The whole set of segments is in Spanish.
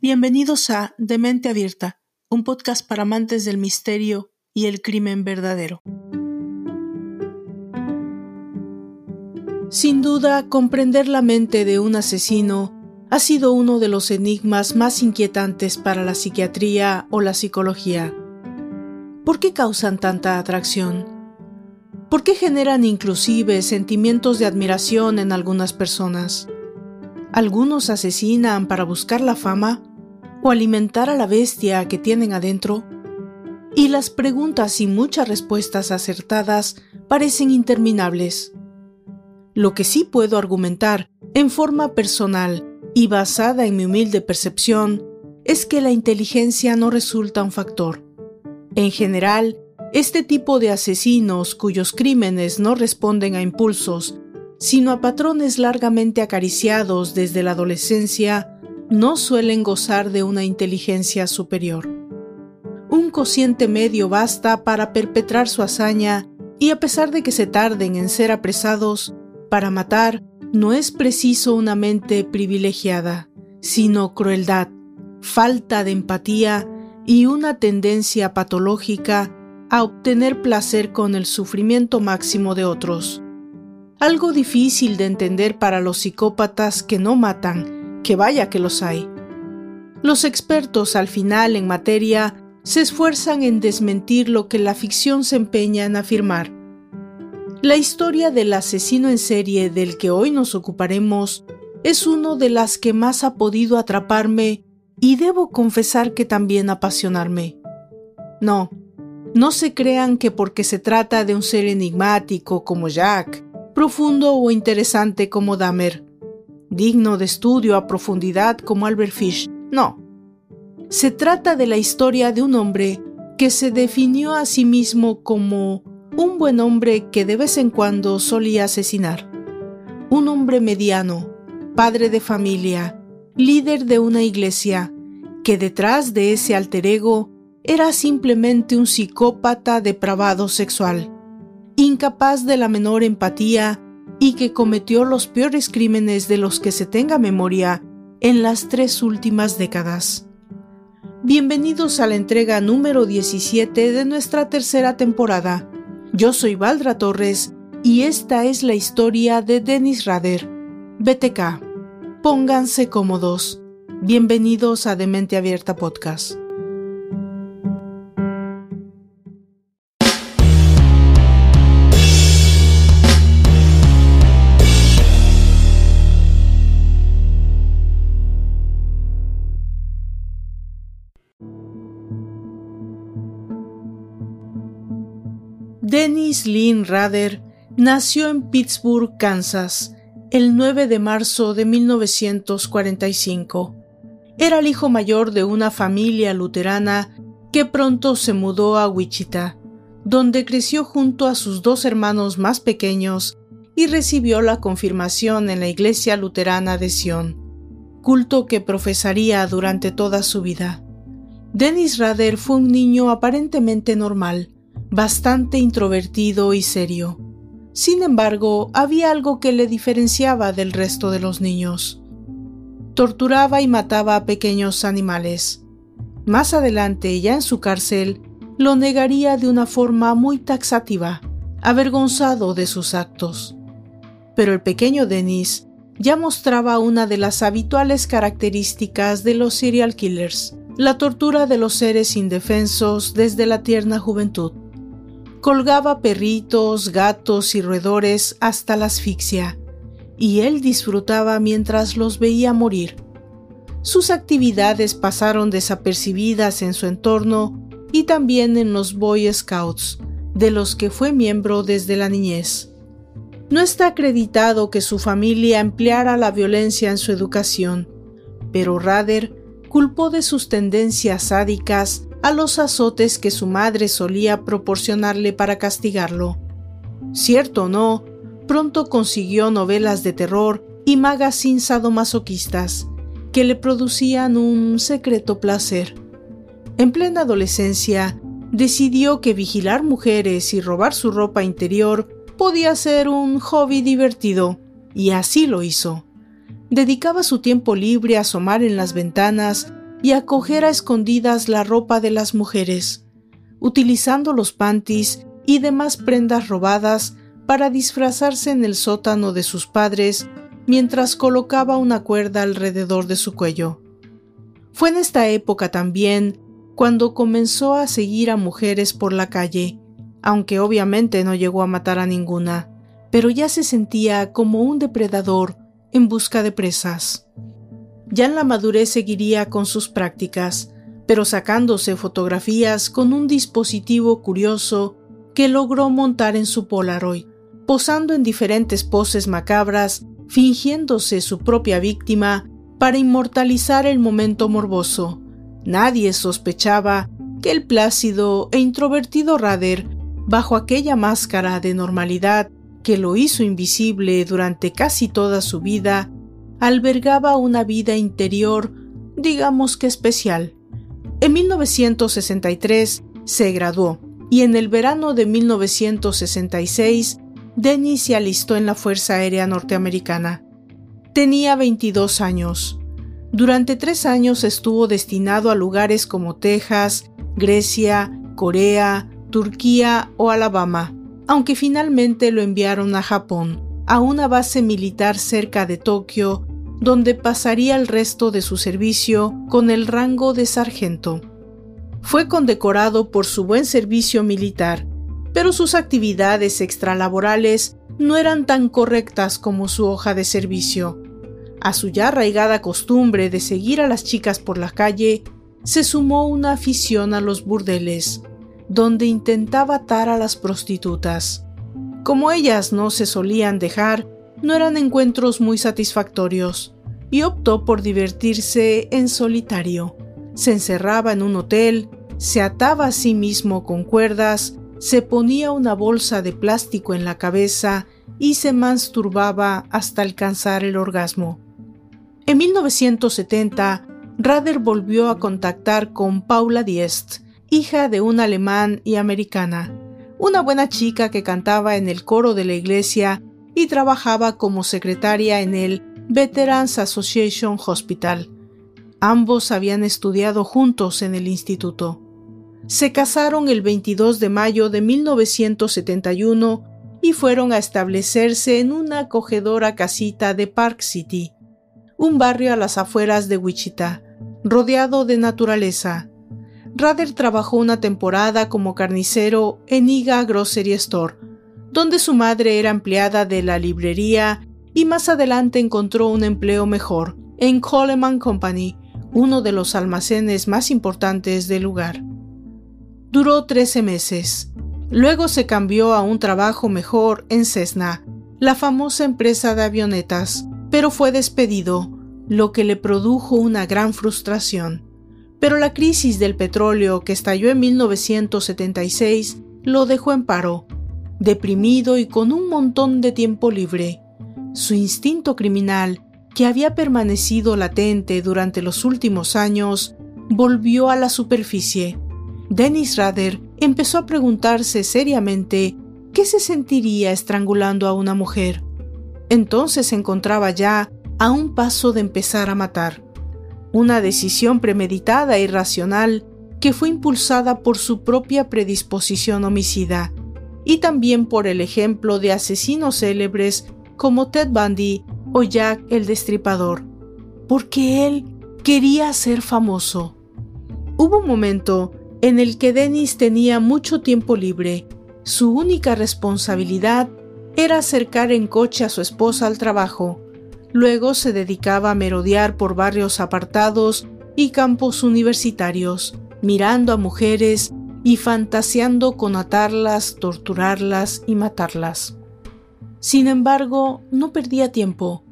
Bienvenidos a Demente Abierta, un podcast para amantes del misterio y el crimen verdadero. Sin duda, comprender la mente de un asesino ha sido uno de los enigmas más inquietantes para la psiquiatría o la psicología. ¿Por qué causan tanta atracción? ¿Por qué generan inclusive sentimientos de admiración en algunas personas? Algunos asesinan para buscar la fama o alimentar a la bestia que tienen adentro. Y las preguntas y muchas respuestas acertadas parecen interminables. Lo que sí puedo argumentar en forma personal y basada en mi humilde percepción es que la inteligencia no resulta un factor. En general, este tipo de asesinos cuyos crímenes no responden a impulsos, sino a patrones largamente acariciados desde la adolescencia, no suelen gozar de una inteligencia superior. Un cociente medio basta para perpetrar su hazaña y a pesar de que se tarden en ser apresados, para matar no es preciso una mente privilegiada, sino crueldad, falta de empatía y una tendencia patológica a obtener placer con el sufrimiento máximo de otros. Algo difícil de entender para los psicópatas que no matan, que vaya que los hay. Los expertos al final en materia se esfuerzan en desmentir lo que la ficción se empeña en afirmar. La historia del asesino en serie del que hoy nos ocuparemos es una de las que más ha podido atraparme y debo confesar que también apasionarme. No, no se crean que porque se trata de un ser enigmático como Jack, profundo o interesante como Dahmer, digno de estudio a profundidad como Albert Fish, no. Se trata de la historia de un hombre que se definió a sí mismo como un buen hombre que de vez en cuando solía asesinar. Un hombre mediano, padre de familia, líder de una iglesia, que detrás de ese alter ego era simplemente un psicópata depravado sexual, incapaz de la menor empatía y que cometió los peores crímenes de los que se tenga memoria en las tres últimas décadas. Bienvenidos a la entrega número 17 de nuestra tercera temporada yo soy Valdra Torres y esta es la historia de Dennis Rader. BTK. Pónganse cómodos. Bienvenidos a Demente Abierta Podcast. Dennis Lynn Rader nació en Pittsburgh, Kansas, el 9 de marzo de 1945. Era el hijo mayor de una familia luterana que pronto se mudó a Wichita, donde creció junto a sus dos hermanos más pequeños y recibió la confirmación en la iglesia luterana de Sion, culto que profesaría durante toda su vida. Dennis Rader fue un niño aparentemente normal, bastante introvertido y serio. Sin embargo, había algo que le diferenciaba del resto de los niños. Torturaba y mataba a pequeños animales. Más adelante, ya en su cárcel, lo negaría de una forma muy taxativa, avergonzado de sus actos. Pero el pequeño Dennis ya mostraba una de las habituales características de los serial killers, la tortura de los seres indefensos desde la tierna juventud colgaba perritos, gatos y roedores hasta la asfixia, y él disfrutaba mientras los veía morir. Sus actividades pasaron desapercibidas en su entorno y también en los Boy Scouts, de los que fue miembro desde la niñez. No está acreditado que su familia empleara la violencia en su educación, pero Rader culpó de sus tendencias sádicas a los azotes que su madre solía proporcionarle para castigarlo. Cierto o no, pronto consiguió novelas de terror y magazines sadomasoquistas que le producían un secreto placer. En plena adolescencia, decidió que vigilar mujeres y robar su ropa interior podía ser un hobby divertido, y así lo hizo. Dedicaba su tiempo libre a asomar en las ventanas y a coger a escondidas la ropa de las mujeres, utilizando los panties y demás prendas robadas para disfrazarse en el sótano de sus padres mientras colocaba una cuerda alrededor de su cuello. Fue en esta época también cuando comenzó a seguir a mujeres por la calle, aunque obviamente no llegó a matar a ninguna, pero ya se sentía como un depredador en busca de presas. Ya en la madurez seguiría con sus prácticas, pero sacándose fotografías con un dispositivo curioso que logró montar en su Polaroid, posando en diferentes poses macabras, fingiéndose su propia víctima para inmortalizar el momento morboso. Nadie sospechaba que el plácido e introvertido Rader, bajo aquella máscara de normalidad que lo hizo invisible durante casi toda su vida, albergaba una vida interior, digamos que especial. En 1963 se graduó y en el verano de 1966 Dennis se alistó en la Fuerza Aérea Norteamericana. Tenía 22 años. Durante tres años estuvo destinado a lugares como Texas, Grecia, Corea, Turquía o Alabama aunque finalmente lo enviaron a Japón, a una base militar cerca de Tokio, donde pasaría el resto de su servicio con el rango de sargento. Fue condecorado por su buen servicio militar, pero sus actividades extralaborales no eran tan correctas como su hoja de servicio. A su ya arraigada costumbre de seguir a las chicas por la calle, se sumó una afición a los burdeles donde intentaba atar a las prostitutas. Como ellas no se solían dejar, no eran encuentros muy satisfactorios, y optó por divertirse en solitario. Se encerraba en un hotel, se ataba a sí mismo con cuerdas, se ponía una bolsa de plástico en la cabeza y se masturbaba hasta alcanzar el orgasmo. En 1970, Rader volvió a contactar con Paula Diest, hija de un alemán y americana, una buena chica que cantaba en el coro de la iglesia y trabajaba como secretaria en el Veterans Association Hospital. Ambos habían estudiado juntos en el instituto. Se casaron el 22 de mayo de 1971 y fueron a establecerse en una acogedora casita de Park City, un barrio a las afueras de Wichita, rodeado de naturaleza, Rader trabajó una temporada como carnicero en Iga Grocery Store, donde su madre era empleada de la librería y más adelante encontró un empleo mejor en Coleman Company, uno de los almacenes más importantes del lugar. Duró 13 meses. Luego se cambió a un trabajo mejor en Cessna, la famosa empresa de avionetas, pero fue despedido, lo que le produjo una gran frustración. Pero la crisis del petróleo que estalló en 1976 lo dejó en paro, deprimido y con un montón de tiempo libre. Su instinto criminal, que había permanecido latente durante los últimos años, volvió a la superficie. Dennis Rader empezó a preguntarse seriamente qué se sentiría estrangulando a una mujer. Entonces se encontraba ya a un paso de empezar a matar una decisión premeditada y racional que fue impulsada por su propia predisposición homicida y también por el ejemplo de asesinos célebres como Ted Bundy o Jack el Destripador, porque él quería ser famoso. Hubo un momento en el que Dennis tenía mucho tiempo libre. Su única responsabilidad era acercar en coche a su esposa al trabajo Luego se dedicaba a merodear por barrios apartados y campos universitarios, mirando a mujeres y fantaseando con atarlas, torturarlas y matarlas. Sin embargo, no perdía tiempo.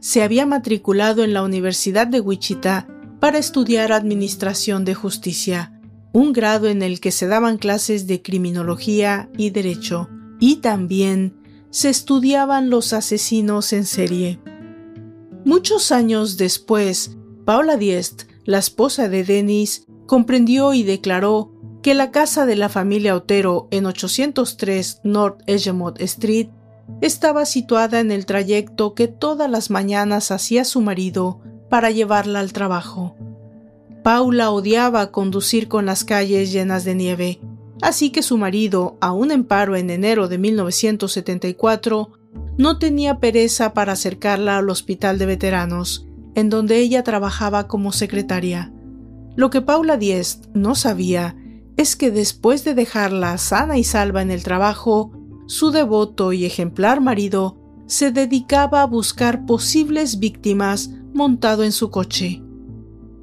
Se había matriculado en la Universidad de Wichita para estudiar Administración de Justicia, un grado en el que se daban clases de criminología y derecho, y también se estudiaban los asesinos en serie. Muchos años después, Paula Diest, la esposa de Dennis, comprendió y declaró que la casa de la familia Otero en 803 North Edgemont Street estaba situada en el trayecto que todas las mañanas hacía su marido para llevarla al trabajo. Paula odiaba conducir con las calles llenas de nieve, así que su marido, aún en paro en enero de 1974, no tenía pereza para acercarla al hospital de veteranos, en donde ella trabajaba como secretaria. Lo que Paula Diest no sabía es que después de dejarla sana y salva en el trabajo, su devoto y ejemplar marido se dedicaba a buscar posibles víctimas montado en su coche.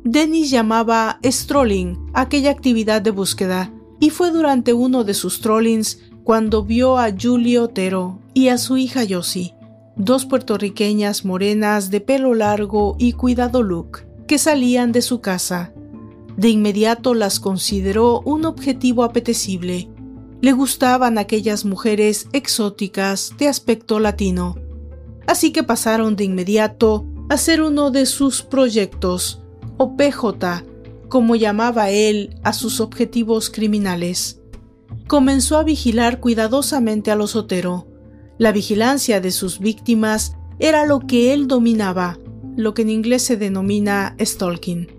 Dennis llamaba strolling aquella actividad de búsqueda, y fue durante uno de sus trollings cuando vio a Julie Otero y a su hija Josie, dos puertorriqueñas morenas de pelo largo y cuidado look, que salían de su casa. De inmediato las consideró un objetivo apetecible. Le gustaban aquellas mujeres exóticas de aspecto latino. Así que pasaron de inmediato a ser uno de sus proyectos, o PJ, como llamaba él a sus objetivos criminales. Comenzó a vigilar cuidadosamente a los Otero. La vigilancia de sus víctimas era lo que él dominaba, lo que en inglés se denomina stalking,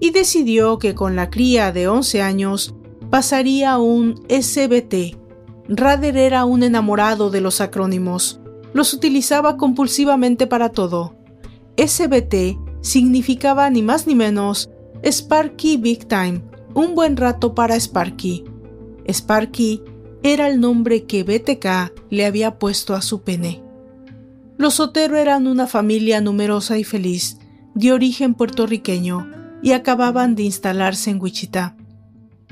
y decidió que con la cría de 11 años pasaría un SBT. Rader era un enamorado de los acrónimos, los utilizaba compulsivamente para todo. SBT significaba ni más ni menos Sparky Big Time, un buen rato para Sparky. Sparky era el nombre que BTK le había puesto a su pene. Los Sotero eran una familia numerosa y feliz, de origen puertorriqueño, y acababan de instalarse en Wichita.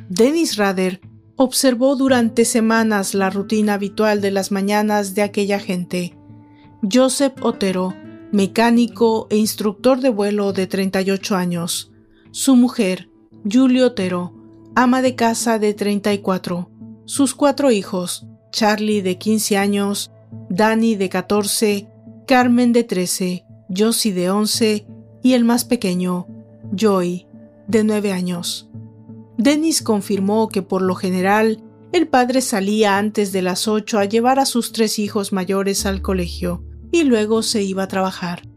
Dennis Rader observó durante semanas la rutina habitual de las mañanas de aquella gente. Joseph Otero, mecánico e instructor de vuelo de 38 años. Su mujer, Julie Otero, ama de casa de 34 sus cuatro hijos, Charlie de 15 años, Danny de 14, Carmen de 13, Josie de 11 y el más pequeño, Joy, de 9 años. Dennis confirmó que por lo general el padre salía antes de las 8 a llevar a sus tres hijos mayores al colegio y luego se iba a trabajar.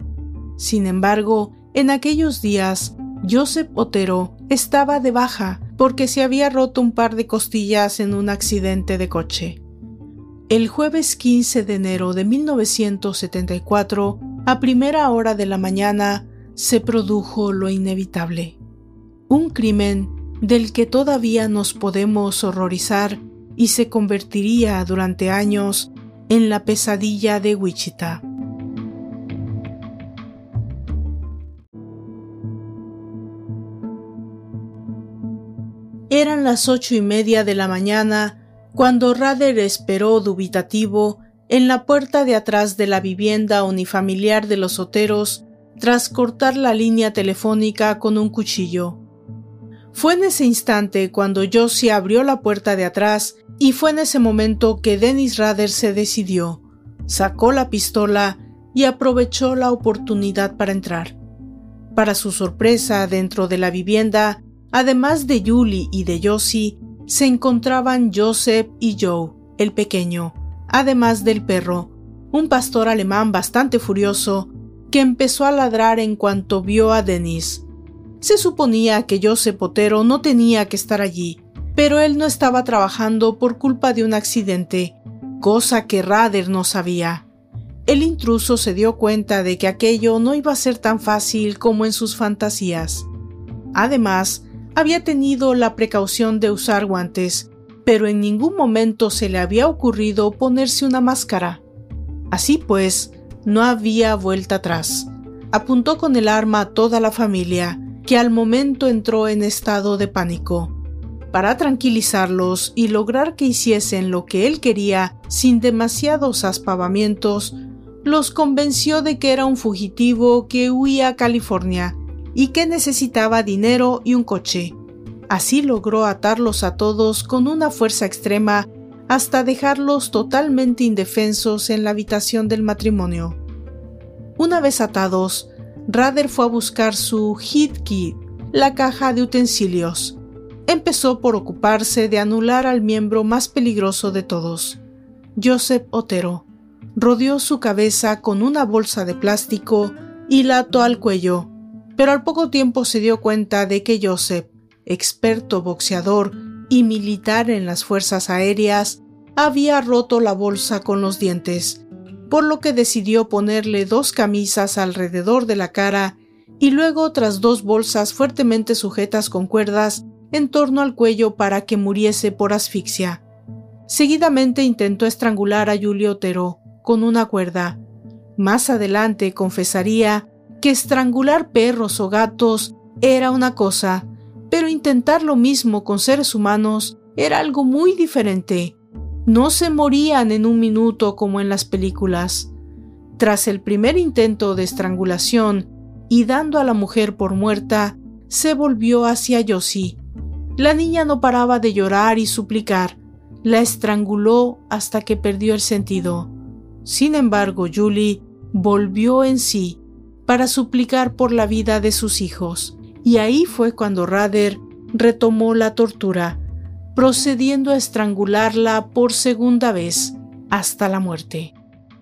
Sin embargo, en aquellos días, Joseph Otero estaba de baja porque se había roto un par de costillas en un accidente de coche. El jueves 15 de enero de 1974, a primera hora de la mañana, se produjo lo inevitable. Un crimen del que todavía nos podemos horrorizar y se convertiría durante años en la pesadilla de Wichita. Eran las ocho y media de la mañana cuando Rader esperó dubitativo en la puerta de atrás de la vivienda unifamiliar de los Oteros tras cortar la línea telefónica con un cuchillo. Fue en ese instante cuando Josie abrió la puerta de atrás y fue en ese momento que Dennis Rader se decidió, sacó la pistola y aprovechó la oportunidad para entrar. Para su sorpresa, dentro de la vivienda Además de Julie y de Josie, se encontraban Joseph y Joe, el pequeño, además del perro, un pastor alemán bastante furioso, que empezó a ladrar en cuanto vio a Denis. Se suponía que Joseph Potero no tenía que estar allí, pero él no estaba trabajando por culpa de un accidente, cosa que Rader no sabía. El intruso se dio cuenta de que aquello no iba a ser tan fácil como en sus fantasías. Además, había tenido la precaución de usar guantes, pero en ningún momento se le había ocurrido ponerse una máscara. Así pues, no había vuelta atrás. Apuntó con el arma a toda la familia, que al momento entró en estado de pánico. Para tranquilizarlos y lograr que hiciesen lo que él quería sin demasiados aspavamientos, los convenció de que era un fugitivo que huía a California y que necesitaba dinero y un coche. Así logró atarlos a todos con una fuerza extrema hasta dejarlos totalmente indefensos en la habitación del matrimonio. Una vez atados, Rader fue a buscar su hit kit, la caja de utensilios. Empezó por ocuparse de anular al miembro más peligroso de todos, Joseph Otero. rodeó su cabeza con una bolsa de plástico y la ató al cuello, pero al poco tiempo se dio cuenta de que Joseph, experto boxeador y militar en las fuerzas aéreas, había roto la bolsa con los dientes, por lo que decidió ponerle dos camisas alrededor de la cara y luego otras dos bolsas fuertemente sujetas con cuerdas en torno al cuello para que muriese por asfixia. Seguidamente intentó estrangular a Julio Otero con una cuerda. Más adelante confesaría que estrangular perros o gatos era una cosa, pero intentar lo mismo con seres humanos era algo muy diferente. No se morían en un minuto como en las películas. Tras el primer intento de estrangulación y dando a la mujer por muerta, se volvió hacia Yossi. La niña no paraba de llorar y suplicar. La estranguló hasta que perdió el sentido. Sin embargo, Julie volvió en sí para suplicar por la vida de sus hijos, y ahí fue cuando Rader retomó la tortura, procediendo a estrangularla por segunda vez hasta la muerte.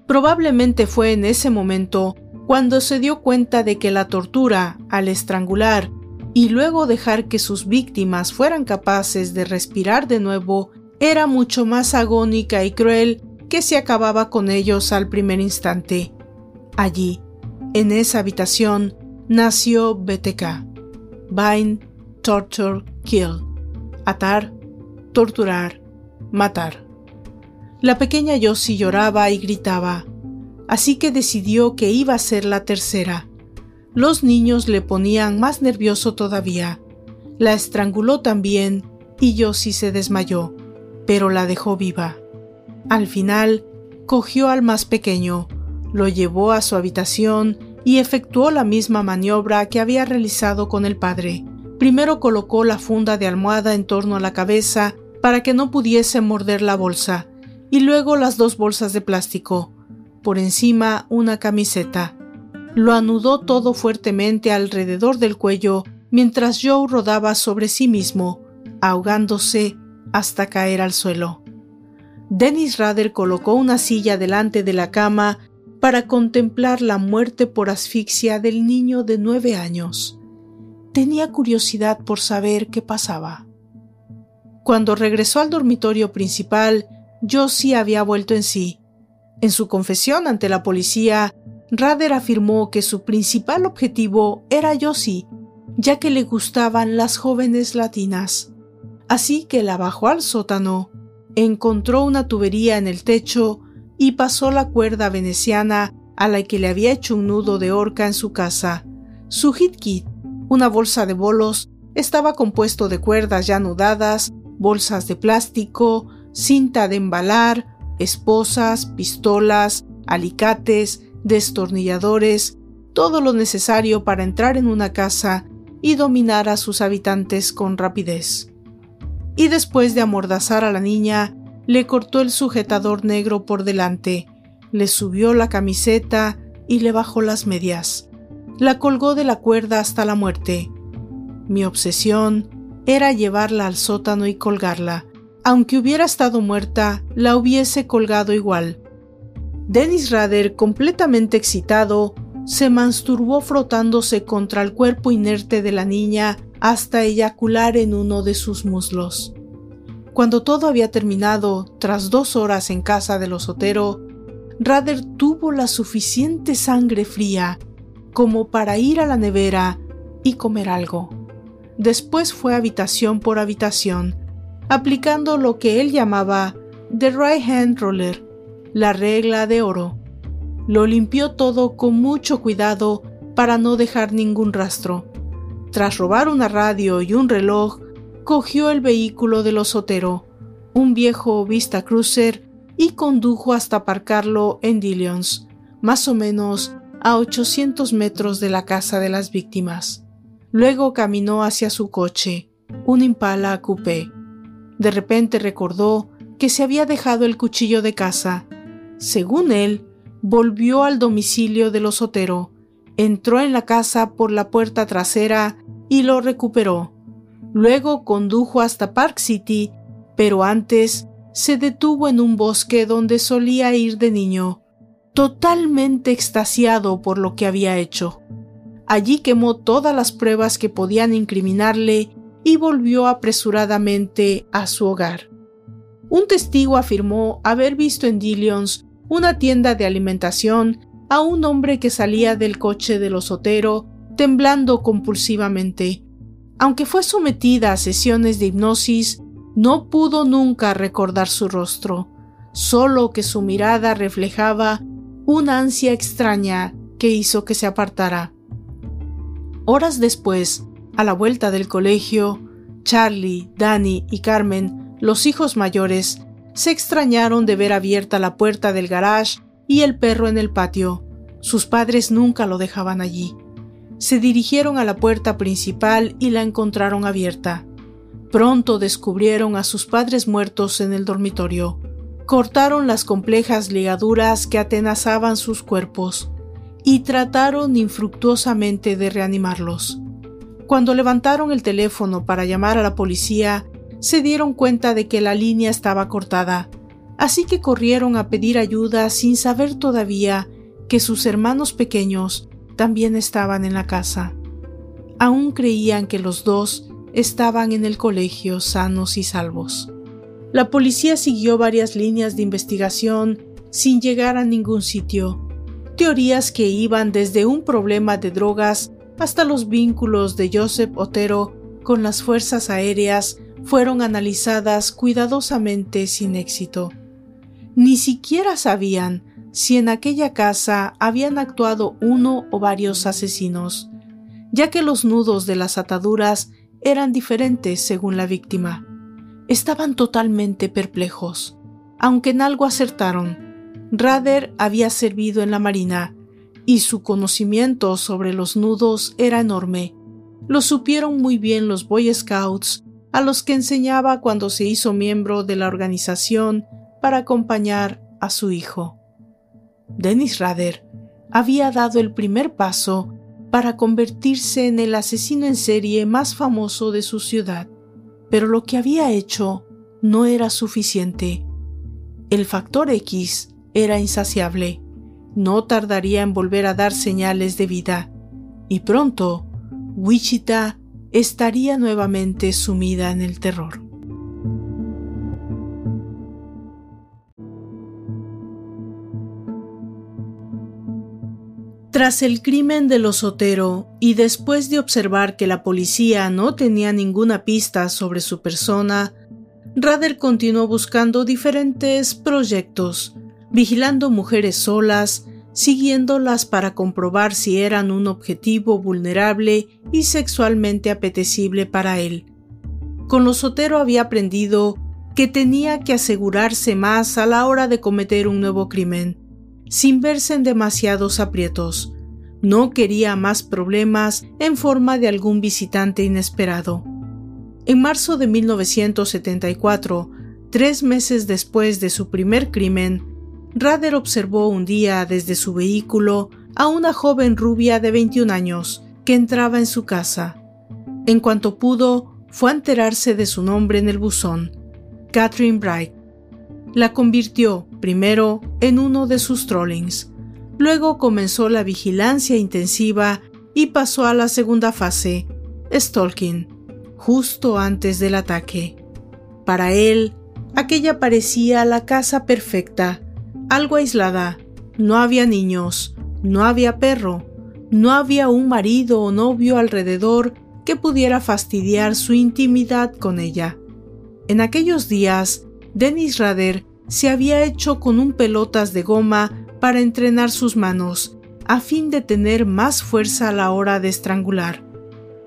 Probablemente fue en ese momento cuando se dio cuenta de que la tortura, al estrangular y luego dejar que sus víctimas fueran capaces de respirar de nuevo, era mucho más agónica y cruel que si acababa con ellos al primer instante. Allí, en esa habitación, nació BTK. Bind, Torture, Kill. Atar, torturar, matar. La pequeña Yossi lloraba y gritaba así que decidió que iba a ser la tercera. Los niños le ponían más nervioso todavía. La estranguló también y Yossi se desmayó, pero la dejó viva. Al final, cogió al más pequeño, lo llevó a su habitación y efectuó la misma maniobra que había realizado con el padre. Primero colocó la funda de almohada en torno a la cabeza para que no pudiese morder la bolsa, y luego las dos bolsas de plástico por encima una camiseta. Lo anudó todo fuertemente alrededor del cuello mientras Joe rodaba sobre sí mismo, ahogándose hasta caer al suelo. Dennis Rader colocó una silla delante de la cama para contemplar la muerte por asfixia del niño de nueve años. Tenía curiosidad por saber qué pasaba. Cuando regresó al dormitorio principal, Josie había vuelto en sí. En su confesión ante la policía, Rader afirmó que su principal objetivo era Yossi, ya que le gustaban las jóvenes latinas. Así que la bajó al sótano, encontró una tubería en el techo y pasó la cuerda veneciana a la que le había hecho un nudo de horca en su casa. Su hit kit, una bolsa de bolos, estaba compuesto de cuerdas ya anudadas, bolsas de plástico, cinta de embalar, esposas, pistolas, alicates, destornilladores, todo lo necesario para entrar en una casa y dominar a sus habitantes con rapidez. Y después de amordazar a la niña, le cortó el sujetador negro por delante, le subió la camiseta y le bajó las medias. La colgó de la cuerda hasta la muerte. Mi obsesión era llevarla al sótano y colgarla, aunque hubiera estado muerta, la hubiese colgado igual. Dennis Rader, completamente excitado, se masturbó frotándose contra el cuerpo inerte de la niña hasta eyacular en uno de sus muslos. Cuando todo había terminado, tras dos horas en casa del osotero, Rader tuvo la suficiente sangre fría como para ir a la nevera y comer algo. Después fue habitación por habitación, aplicando lo que él llamaba The Right Hand Roller, la regla de oro. Lo limpió todo con mucho cuidado para no dejar ningún rastro. Tras robar una radio y un reloj, cogió el vehículo del osotero, un viejo Vista Cruiser, y condujo hasta aparcarlo en Dillions, más o menos a 800 metros de la casa de las víctimas. Luego caminó hacia su coche, un Impala coupé. De repente recordó que se había dejado el cuchillo de casa. Según él, volvió al domicilio del osotero, entró en la casa por la puerta trasera y lo recuperó. Luego condujo hasta Park City, pero antes se detuvo en un bosque donde solía ir de niño. totalmente extasiado por lo que había hecho. Allí quemó todas las pruebas que podían incriminarle y volvió apresuradamente a su hogar. Un testigo afirmó haber visto en Dillions una tienda de alimentación a un hombre que salía del coche del osotero temblando compulsivamente. Aunque fue sometida a sesiones de hipnosis, no pudo nunca recordar su rostro, solo que su mirada reflejaba una ansia extraña que hizo que se apartara. Horas después, a la vuelta del colegio, Charlie, Danny y Carmen, los hijos mayores, se extrañaron de ver abierta la puerta del garage y el perro en el patio. Sus padres nunca lo dejaban allí. Se dirigieron a la puerta principal y la encontraron abierta. Pronto descubrieron a sus padres muertos en el dormitorio. Cortaron las complejas ligaduras que atenazaban sus cuerpos y trataron infructuosamente de reanimarlos. Cuando levantaron el teléfono para llamar a la policía, se dieron cuenta de que la línea estaba cortada, así que corrieron a pedir ayuda sin saber todavía que sus hermanos pequeños también estaban en la casa. Aún creían que los dos estaban en el colegio sanos y salvos. La policía siguió varias líneas de investigación sin llegar a ningún sitio. Teorías que iban desde un problema de drogas hasta los vínculos de Joseph Otero con las fuerzas aéreas fueron analizadas cuidadosamente sin éxito. Ni siquiera sabían si en aquella casa habían actuado uno o varios asesinos, ya que los nudos de las ataduras eran diferentes según la víctima. Estaban totalmente perplejos, aunque en algo acertaron. Rader había servido en la Marina y su conocimiento sobre los nudos era enorme. Lo supieron muy bien los Boy Scouts, a los que enseñaba cuando se hizo miembro de la organización para acompañar a su hijo. Dennis Rader había dado el primer paso para convertirse en el asesino en serie más famoso de su ciudad, pero lo que había hecho no era suficiente. El factor X era insaciable, no tardaría en volver a dar señales de vida, y pronto Wichita estaría nuevamente sumida en el terror. Tras el crimen del osotero y después de observar que la policía no tenía ninguna pista sobre su persona, Rader continuó buscando diferentes proyectos, vigilando mujeres solas, siguiéndolas para comprobar si eran un objetivo vulnerable y sexualmente apetecible para él. Con los Sotero había aprendido que tenía que asegurarse más a la hora de cometer un nuevo crimen, sin verse en demasiados aprietos. No quería más problemas en forma de algún visitante inesperado. En marzo de 1974, tres meses después de su primer crimen, Rader observó un día desde su vehículo a una joven rubia de 21 años que entraba en su casa. En cuanto pudo, fue a enterarse de su nombre en el buzón, Catherine Bright la convirtió, primero, en uno de sus trollings. Luego comenzó la vigilancia intensiva y pasó a la segunda fase, stalking, justo antes del ataque. Para él, aquella parecía la casa perfecta, algo aislada. No había niños, no había perro, no había un marido o novio alrededor que pudiera fastidiar su intimidad con ella. En aquellos días, Dennis Rader se había hecho con un pelotas de goma para entrenar sus manos, a fin de tener más fuerza a la hora de estrangular.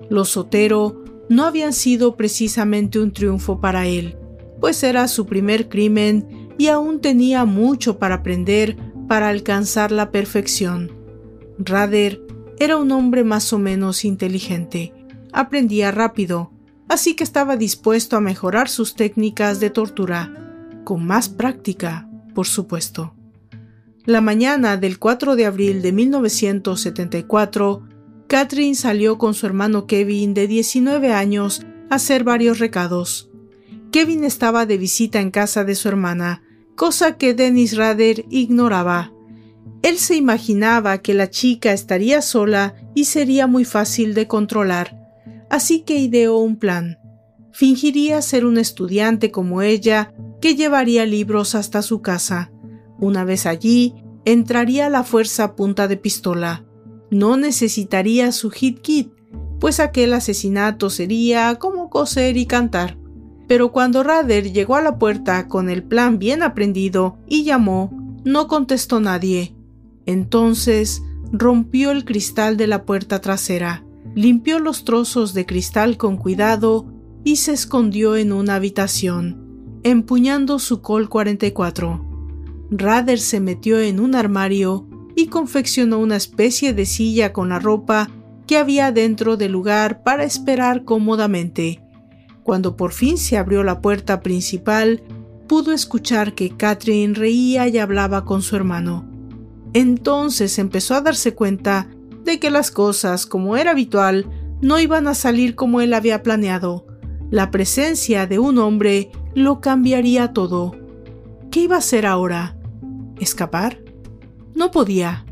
Los Sotero no habían sido precisamente un triunfo para él, pues era su primer crimen y aún tenía mucho para aprender para alcanzar la perfección. Rader era un hombre más o menos inteligente, aprendía rápido, así que estaba dispuesto a mejorar sus técnicas de tortura, con más práctica, por supuesto. La mañana del 4 de abril de 1974, Catherine salió con su hermano Kevin de 19 años a hacer varios recados. Kevin estaba de visita en casa de su hermana, cosa que Dennis Rader ignoraba. Él se imaginaba que la chica estaría sola y sería muy fácil de controlar, así que ideó un plan. Fingiría ser un estudiante como ella que llevaría libros hasta su casa. Una vez allí, entraría la fuerza a punta de pistola. No necesitaría su hit kit, pues aquel asesinato sería como coser y cantar. Pero cuando Rader llegó a la puerta con el plan bien aprendido y llamó, no contestó nadie. Entonces rompió el cristal de la puerta trasera, limpió los trozos de cristal con cuidado y se escondió en una habitación, empuñando su Col 44. Rader se metió en un armario y confeccionó una especie de silla con la ropa que había dentro del lugar para esperar cómodamente. Cuando por fin se abrió la puerta principal, pudo escuchar que Catherine reía y hablaba con su hermano. Entonces empezó a darse cuenta de que las cosas, como era habitual, no iban a salir como él había planeado. La presencia de un hombre lo cambiaría todo. ¿Qué iba a hacer ahora? ¿Escapar? No podía.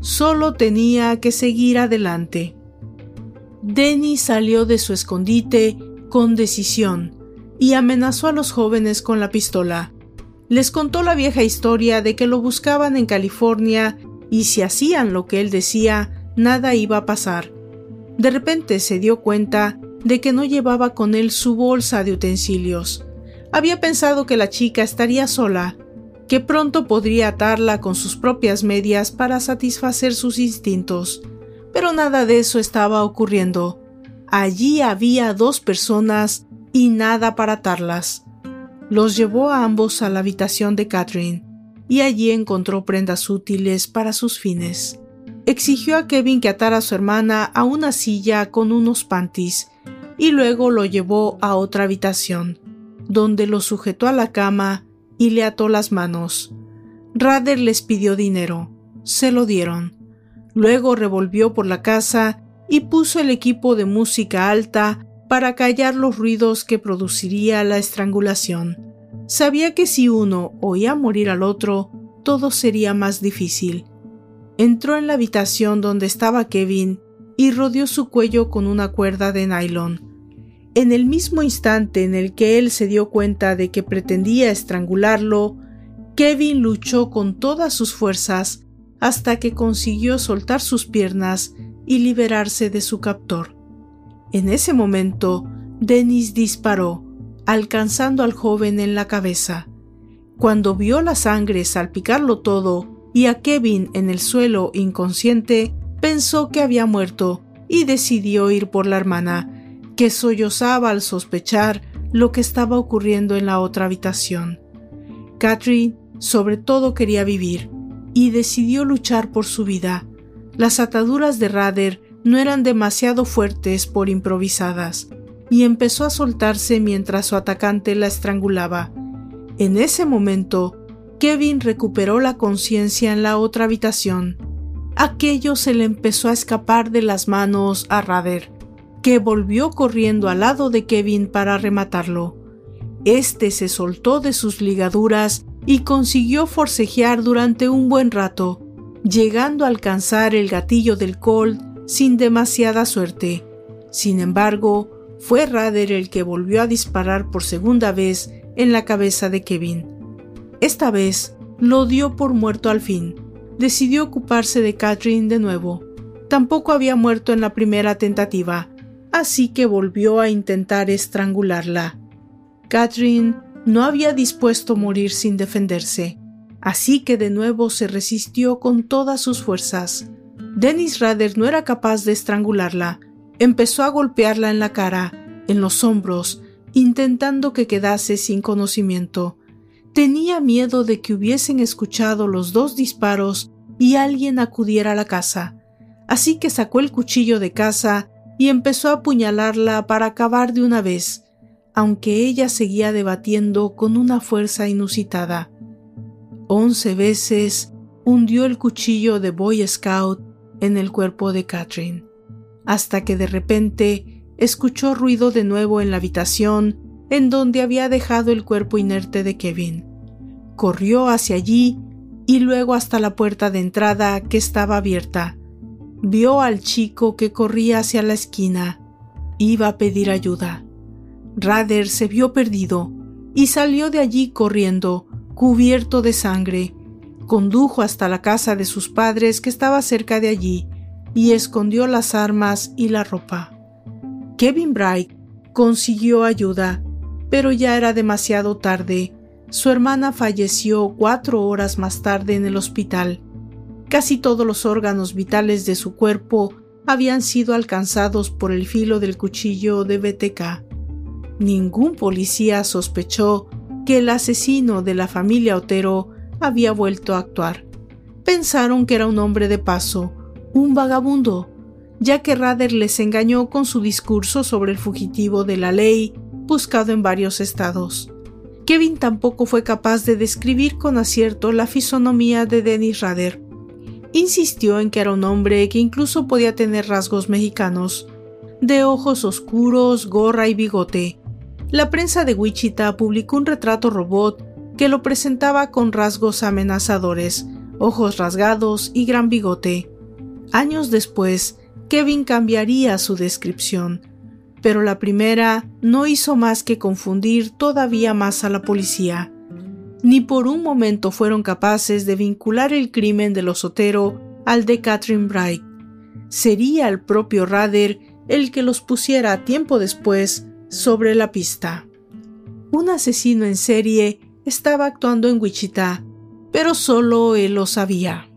Solo tenía que seguir adelante. Denny salió de su escondite con decisión y amenazó a los jóvenes con la pistola. Les contó la vieja historia de que lo buscaban en California y si hacían lo que él decía, nada iba a pasar. De repente se dio cuenta de que no llevaba con él su bolsa de utensilios. Había pensado que la chica estaría sola, que pronto podría atarla con sus propias medias para satisfacer sus instintos. Pero nada de eso estaba ocurriendo. Allí había dos personas y nada para atarlas. Los llevó a ambos a la habitación de Catherine y allí encontró prendas útiles para sus fines. Exigió a Kevin que atara a su hermana a una silla con unos panties y luego lo llevó a otra habitación, donde lo sujetó a la cama y le ató las manos. Rader les pidió dinero. Se lo dieron. Luego revolvió por la casa y puso el equipo de música alta para callar los ruidos que produciría la estrangulación. Sabía que si uno oía morir al otro, todo sería más difícil. Entró en la habitación donde estaba Kevin y rodeó su cuello con una cuerda de nylon. En el mismo instante en el que él se dio cuenta de que pretendía estrangularlo, Kevin luchó con todas sus fuerzas hasta que consiguió soltar sus piernas y liberarse de su captor. En ese momento, Dennis disparó, alcanzando al joven en la cabeza. Cuando vio la sangre salpicarlo todo y a Kevin en el suelo inconsciente, pensó que había muerto y decidió ir por la hermana, que sollozaba al sospechar lo que estaba ocurriendo en la otra habitación. Catherine sobre todo quería vivir y decidió luchar por su vida. Las ataduras de Rader no eran demasiado fuertes por improvisadas, y empezó a soltarse mientras su atacante la estrangulaba. En ese momento, Kevin recuperó la conciencia en la otra habitación. Aquello se le empezó a escapar de las manos a Rader, que volvió corriendo al lado de Kevin para rematarlo. Este se soltó de sus ligaduras y consiguió forcejear durante un buen rato, llegando a alcanzar el gatillo del Colt sin demasiada suerte. Sin embargo, fue Rader el que volvió a disparar por segunda vez en la cabeza de Kevin. Esta vez lo dio por muerto al fin. Decidió ocuparse de Catherine de nuevo. Tampoco había muerto en la primera tentativa, así que volvió a intentar estrangularla. Catherine no había dispuesto morir sin defenderse, así que de nuevo se resistió con todas sus fuerzas. Dennis Rader no era capaz de estrangularla. Empezó a golpearla en la cara, en los hombros, intentando que quedase sin conocimiento. Tenía miedo de que hubiesen escuchado los dos disparos y alguien acudiera a la casa, así que sacó el cuchillo de casa y empezó a apuñalarla para acabar de una vez aunque ella seguía debatiendo con una fuerza inusitada. Once veces hundió el cuchillo de Boy Scout en el cuerpo de Catherine, hasta que de repente escuchó ruido de nuevo en la habitación en donde había dejado el cuerpo inerte de Kevin. Corrió hacia allí y luego hasta la puerta de entrada que estaba abierta. Vio al chico que corría hacia la esquina. Iba a pedir ayuda. Rader se vio perdido y salió de allí corriendo, cubierto de sangre. Condujo hasta la casa de sus padres que estaba cerca de allí y escondió las armas y la ropa. Kevin Bright consiguió ayuda, pero ya era demasiado tarde. Su hermana falleció cuatro horas más tarde en el hospital. Casi todos los órganos vitales de su cuerpo habían sido alcanzados por el filo del cuchillo de BTK. Ningún policía sospechó que el asesino de la familia Otero había vuelto a actuar. Pensaron que era un hombre de paso, un vagabundo, ya que Rader les engañó con su discurso sobre el fugitivo de la ley buscado en varios estados. Kevin tampoco fue capaz de describir con acierto la fisonomía de Dennis Rader. Insistió en que era un hombre que incluso podía tener rasgos mexicanos, de ojos oscuros, gorra y bigote. La prensa de Wichita publicó un retrato robot que lo presentaba con rasgos amenazadores, ojos rasgados y gran bigote. Años después, Kevin cambiaría su descripción, pero la primera no hizo más que confundir todavía más a la policía. Ni por un momento fueron capaces de vincular el crimen de los Otero al de Catherine Bright. Sería el propio Rader el que los pusiera tiempo después sobre la pista. Un asesino en serie estaba actuando en Wichita, pero solo él lo sabía.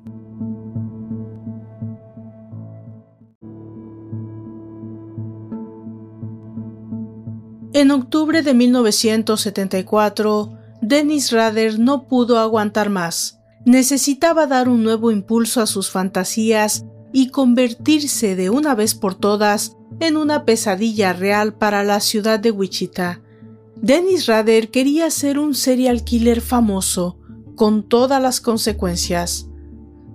En octubre de 1974, Dennis Rader no pudo aguantar más. Necesitaba dar un nuevo impulso a sus fantasías y convertirse de una vez por todas en una pesadilla real para la ciudad de Wichita. Dennis Rader quería ser un serial killer famoso, con todas las consecuencias.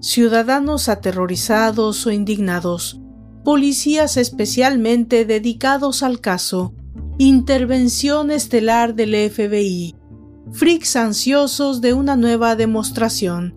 Ciudadanos aterrorizados o indignados, policías especialmente dedicados al caso, Intervención estelar del FBI. Freaks ansiosos de una nueva demostración.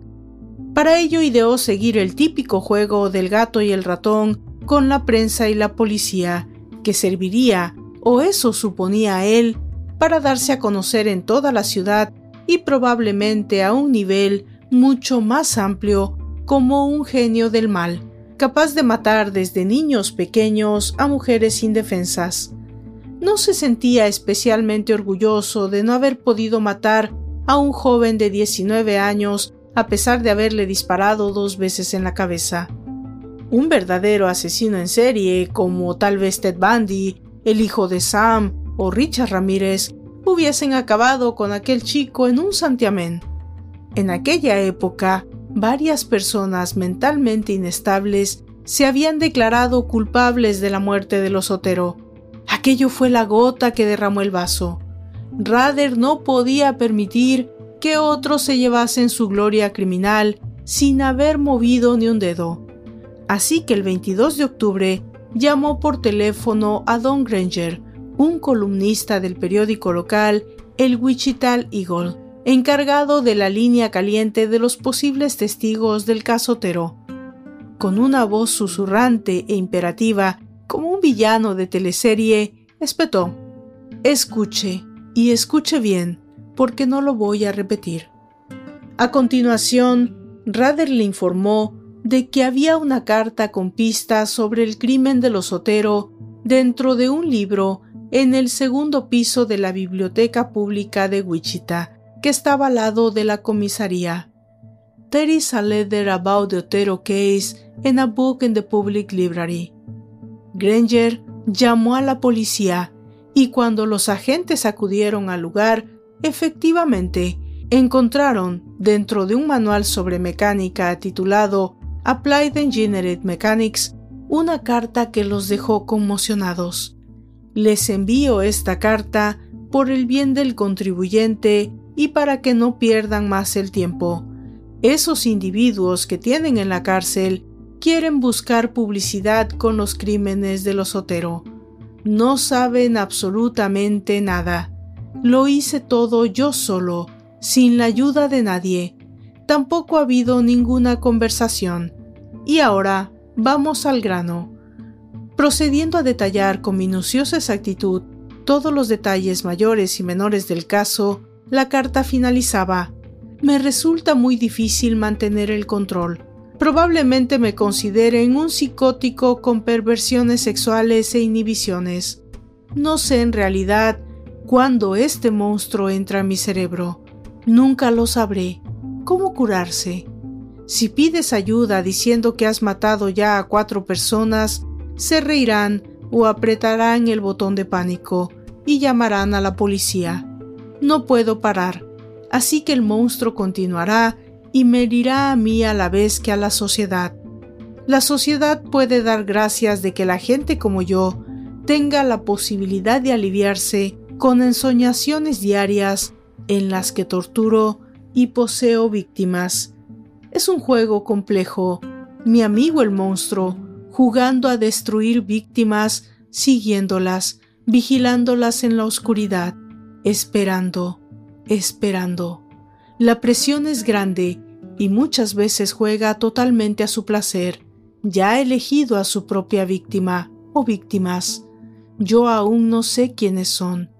Para ello ideó seguir el típico juego del gato y el ratón con la prensa y la policía, que serviría, o eso suponía él, para darse a conocer en toda la ciudad y probablemente a un nivel mucho más amplio como un genio del mal, capaz de matar desde niños pequeños a mujeres indefensas no se sentía especialmente orgulloso de no haber podido matar a un joven de 19 años a pesar de haberle disparado dos veces en la cabeza. Un verdadero asesino en serie, como tal vez Ted Bundy, el hijo de Sam o Richard Ramírez, hubiesen acabado con aquel chico en un santiamén. En aquella época, varias personas mentalmente inestables se habían declarado culpables de la muerte de los Otero, Aquello fue la gota que derramó el vaso. Rader no podía permitir que otros se llevasen su gloria criminal sin haber movido ni un dedo. Así que el 22 de octubre llamó por teléfono a Don Granger, un columnista del periódico local, el Wichita Eagle, encargado de la línea caliente de los posibles testigos del caso Tero. Con una voz susurrante e imperativa, como un villano de teleserie, espetó. Escuche, y escuche bien, porque no lo voy a repetir. A continuación, Rader le informó de que había una carta con pistas sobre el crimen de los Otero dentro de un libro en el segundo piso de la Biblioteca Pública de Wichita, que estaba al lado de la comisaría. There is a letter about the Otero case in a book in the public library. Granger llamó a la policía y cuando los agentes acudieron al lugar, efectivamente, encontraron dentro de un manual sobre mecánica titulado Applied Engineered Mechanics una carta que los dejó conmocionados. Les envío esta carta por el bien del contribuyente y para que no pierdan más el tiempo. Esos individuos que tienen en la cárcel quieren buscar publicidad con los crímenes de los Otero. No saben absolutamente nada. Lo hice todo yo solo, sin la ayuda de nadie. Tampoco ha habido ninguna conversación. Y ahora vamos al grano. Procediendo a detallar con minuciosa exactitud todos los detalles mayores y menores del caso, la carta finalizaba. Me resulta muy difícil mantener el control. Probablemente me consideren un psicótico con perversiones sexuales e inhibiciones. No sé en realidad cuándo este monstruo entra en mi cerebro. Nunca lo sabré. ¿Cómo curarse? Si pides ayuda diciendo que has matado ya a cuatro personas, se reirán o apretarán el botón de pánico y llamarán a la policía. No puedo parar, así que el monstruo continuará y me herirá a mí a la vez que a la sociedad. La sociedad puede dar gracias de que la gente como yo tenga la posibilidad de aliviarse con ensoñaciones diarias en las que torturo y poseo víctimas. Es un juego complejo. Mi amigo el monstruo, jugando a destruir víctimas, siguiéndolas, vigilándolas en la oscuridad, esperando, esperando. La presión es grande y muchas veces juega totalmente a su placer. Ya ha elegido a su propia víctima o víctimas. Yo aún no sé quiénes son.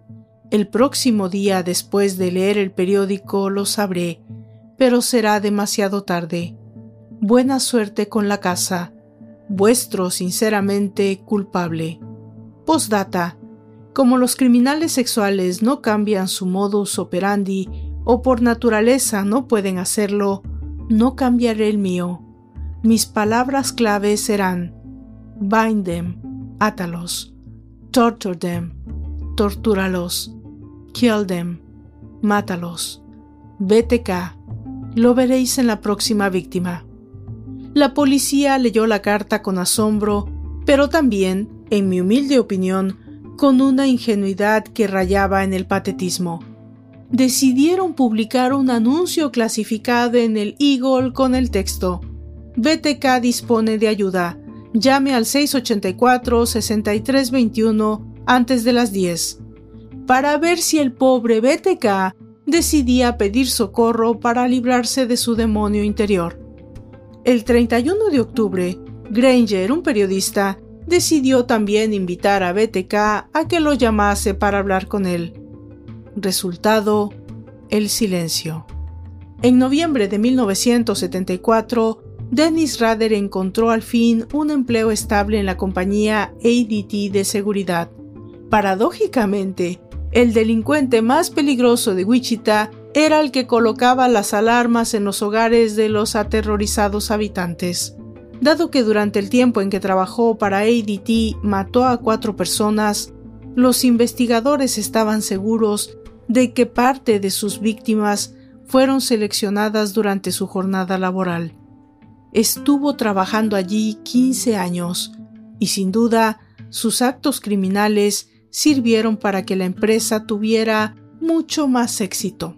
El próximo día después de leer el periódico lo sabré, pero será demasiado tarde. Buena suerte con la casa. Vuestro sinceramente culpable. Postdata. Como los criminales sexuales no cambian su modus operandi o por naturaleza no pueden hacerlo, no cambiaré el mío. Mis palabras claves serán bind them, átalos, torture them, tortúralos, kill them, mátalos, BTK, lo veréis en la próxima víctima. La policía leyó la carta con asombro, pero también, en mi humilde opinión, con una ingenuidad que rayaba en el patetismo. Decidieron publicar un anuncio clasificado en el Eagle con el texto BTK dispone de ayuda. Llame al 684-6321 antes de las 10 para ver si el pobre BTK decidía pedir socorro para librarse de su demonio interior. El 31 de octubre, Granger, un periodista, decidió también invitar a BTK a que lo llamase para hablar con él. Resultado, el silencio. En noviembre de 1974, Dennis Rader encontró al fin un empleo estable en la compañía ADT de seguridad. Paradójicamente, el delincuente más peligroso de Wichita era el que colocaba las alarmas en los hogares de los aterrorizados habitantes. Dado que durante el tiempo en que trabajó para ADT mató a cuatro personas, los investigadores estaban seguros de que parte de sus víctimas fueron seleccionadas durante su jornada laboral. Estuvo trabajando allí 15 años y sin duda sus actos criminales sirvieron para que la empresa tuviera mucho más éxito.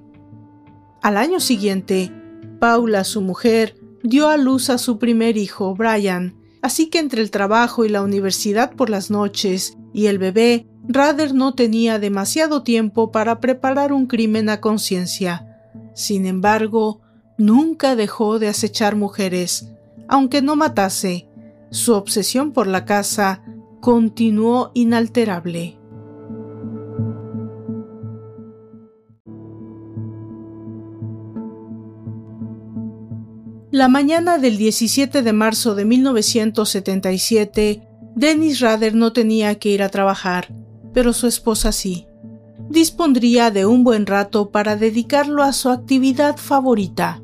Al año siguiente, Paula, su mujer, dio a luz a su primer hijo, Brian, así que entre el trabajo y la universidad por las noches y el bebé, Rader no tenía demasiado tiempo para preparar un crimen a conciencia. Sin embargo, nunca dejó de acechar mujeres, aunque no matase. Su obsesión por la casa continuó inalterable. La mañana del 17 de marzo de 1977, Dennis Rader no tenía que ir a trabajar, pero su esposa sí. Dispondría de un buen rato para dedicarlo a su actividad favorita.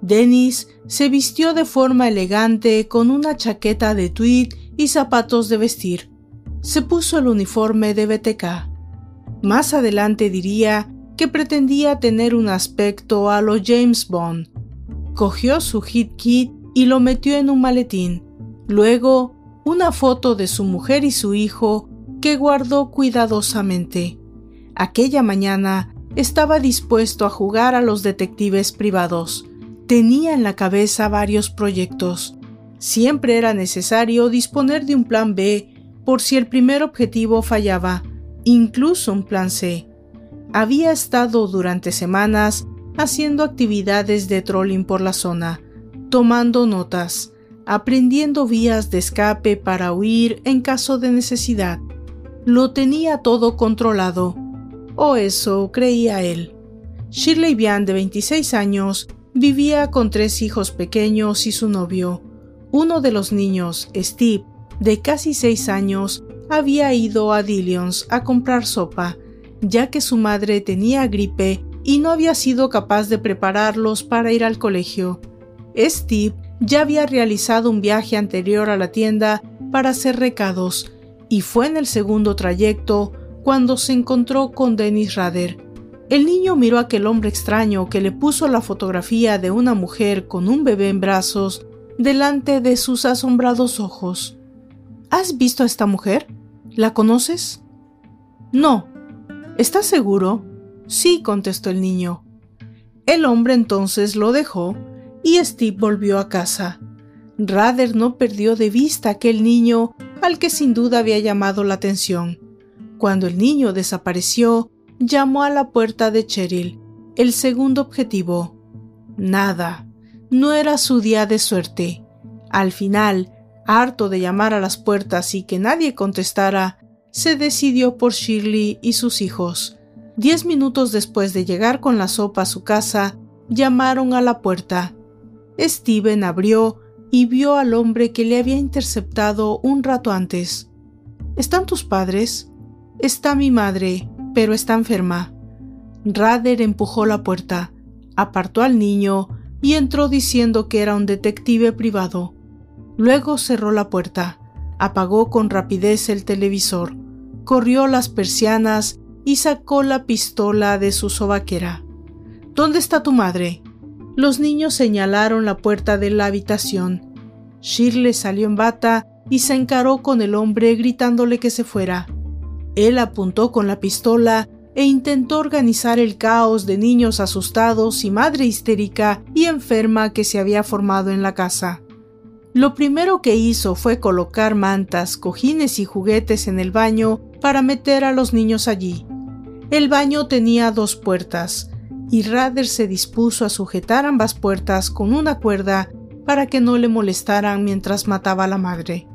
Dennis se vistió de forma elegante con una chaqueta de tweed y zapatos de vestir. Se puso el uniforme de BTK. Más adelante diría que pretendía tener un aspecto a lo James Bond, cogió su hit kit y lo metió en un maletín. Luego, una foto de su mujer y su hijo que guardó cuidadosamente. Aquella mañana estaba dispuesto a jugar a los detectives privados. Tenía en la cabeza varios proyectos. Siempre era necesario disponer de un plan B por si el primer objetivo fallaba, incluso un plan C. Había estado durante semanas haciendo actividades de trolling por la zona, tomando notas, aprendiendo vías de escape para huir en caso de necesidad. Lo tenía todo controlado, o eso creía él. Shirley Bian, de 26 años, vivía con tres hijos pequeños y su novio. Uno de los niños, Steve, de casi seis años, había ido a Dillions a comprar sopa, ya que su madre tenía gripe y no había sido capaz de prepararlos para ir al colegio. Steve ya había realizado un viaje anterior a la tienda para hacer recados y fue en el segundo trayecto cuando se encontró con Dennis Rader. El niño miró a aquel hombre extraño que le puso la fotografía de una mujer con un bebé en brazos delante de sus asombrados ojos. ¿Has visto a esta mujer? ¿La conoces? No. ¿Estás seguro? Sí, contestó el niño. El hombre entonces lo dejó y Steve volvió a casa. Rader no perdió de vista aquel niño al que sin duda había llamado la atención. Cuando el niño desapareció, llamó a la puerta de Cheryl. El segundo objetivo. Nada. No era su día de suerte. Al final, harto de llamar a las puertas y que nadie contestara, se decidió por Shirley y sus hijos. Diez minutos después de llegar con la sopa a su casa, llamaron a la puerta. Steven abrió y vio al hombre que le había interceptado un rato antes. ¿Están tus padres? Está mi madre, pero está enferma. Rader empujó la puerta, apartó al niño y entró diciendo que era un detective privado. Luego cerró la puerta, apagó con rapidez el televisor, corrió las persianas y sacó la pistola de su sobaquera. ¿Dónde está tu madre? Los niños señalaron la puerta de la habitación. Shirley salió en bata y se encaró con el hombre gritándole que se fuera. Él apuntó con la pistola e intentó organizar el caos de niños asustados y madre histérica y enferma que se había formado en la casa. Lo primero que hizo fue colocar mantas, cojines y juguetes en el baño para meter a los niños allí. El baño tenía dos puertas, y Rader se dispuso a sujetar ambas puertas con una cuerda para que no le molestaran mientras mataba a la madre.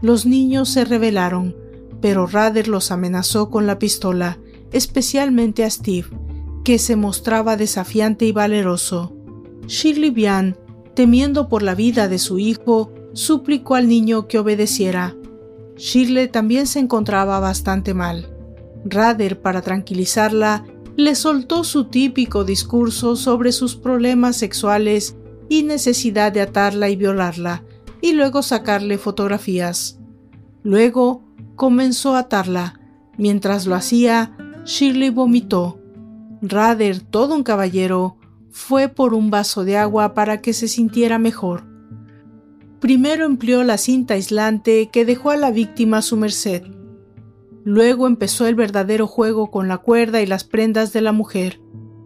Los niños se rebelaron, pero Rader los amenazó con la pistola, especialmente a Steve, que se mostraba desafiante y valeroso. Shirley Bian, temiendo por la vida de su hijo, suplicó al niño que obedeciera. Shirley también se encontraba bastante mal. Rader, para tranquilizarla, le soltó su típico discurso sobre sus problemas sexuales y necesidad de atarla y violarla, y luego sacarle fotografías. Luego comenzó a atarla. Mientras lo hacía, Shirley vomitó. Rader, todo un caballero, fue por un vaso de agua para que se sintiera mejor. Primero empleó la cinta aislante que dejó a la víctima a su merced. Luego empezó el verdadero juego con la cuerda y las prendas de la mujer.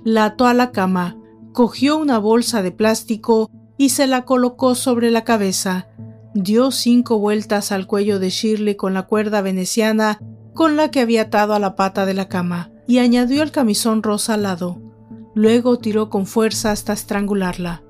La ató a la cama, cogió una bolsa de plástico y se la colocó sobre la cabeza, dio cinco vueltas al cuello de Shirley con la cuerda veneciana con la que había atado a la pata de la cama y añadió el camisón rosa al lado. Luego tiró con fuerza hasta estrangularla.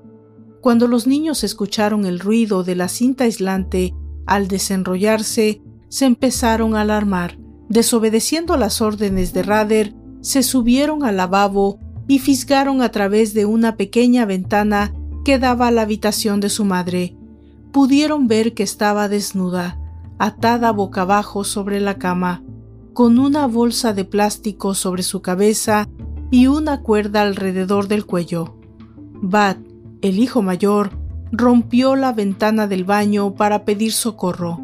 Cuando los niños escucharon el ruido de la cinta aislante al desenrollarse, se empezaron a alarmar. Desobedeciendo las órdenes de Rader, se subieron al lavabo y fisgaron a través de una pequeña ventana que daba a la habitación de su madre pudieron ver que estaba desnuda, atada boca abajo sobre la cama, con una bolsa de plástico sobre su cabeza y una cuerda alrededor del cuello. Bat, el hijo mayor, rompió la ventana del baño para pedir socorro.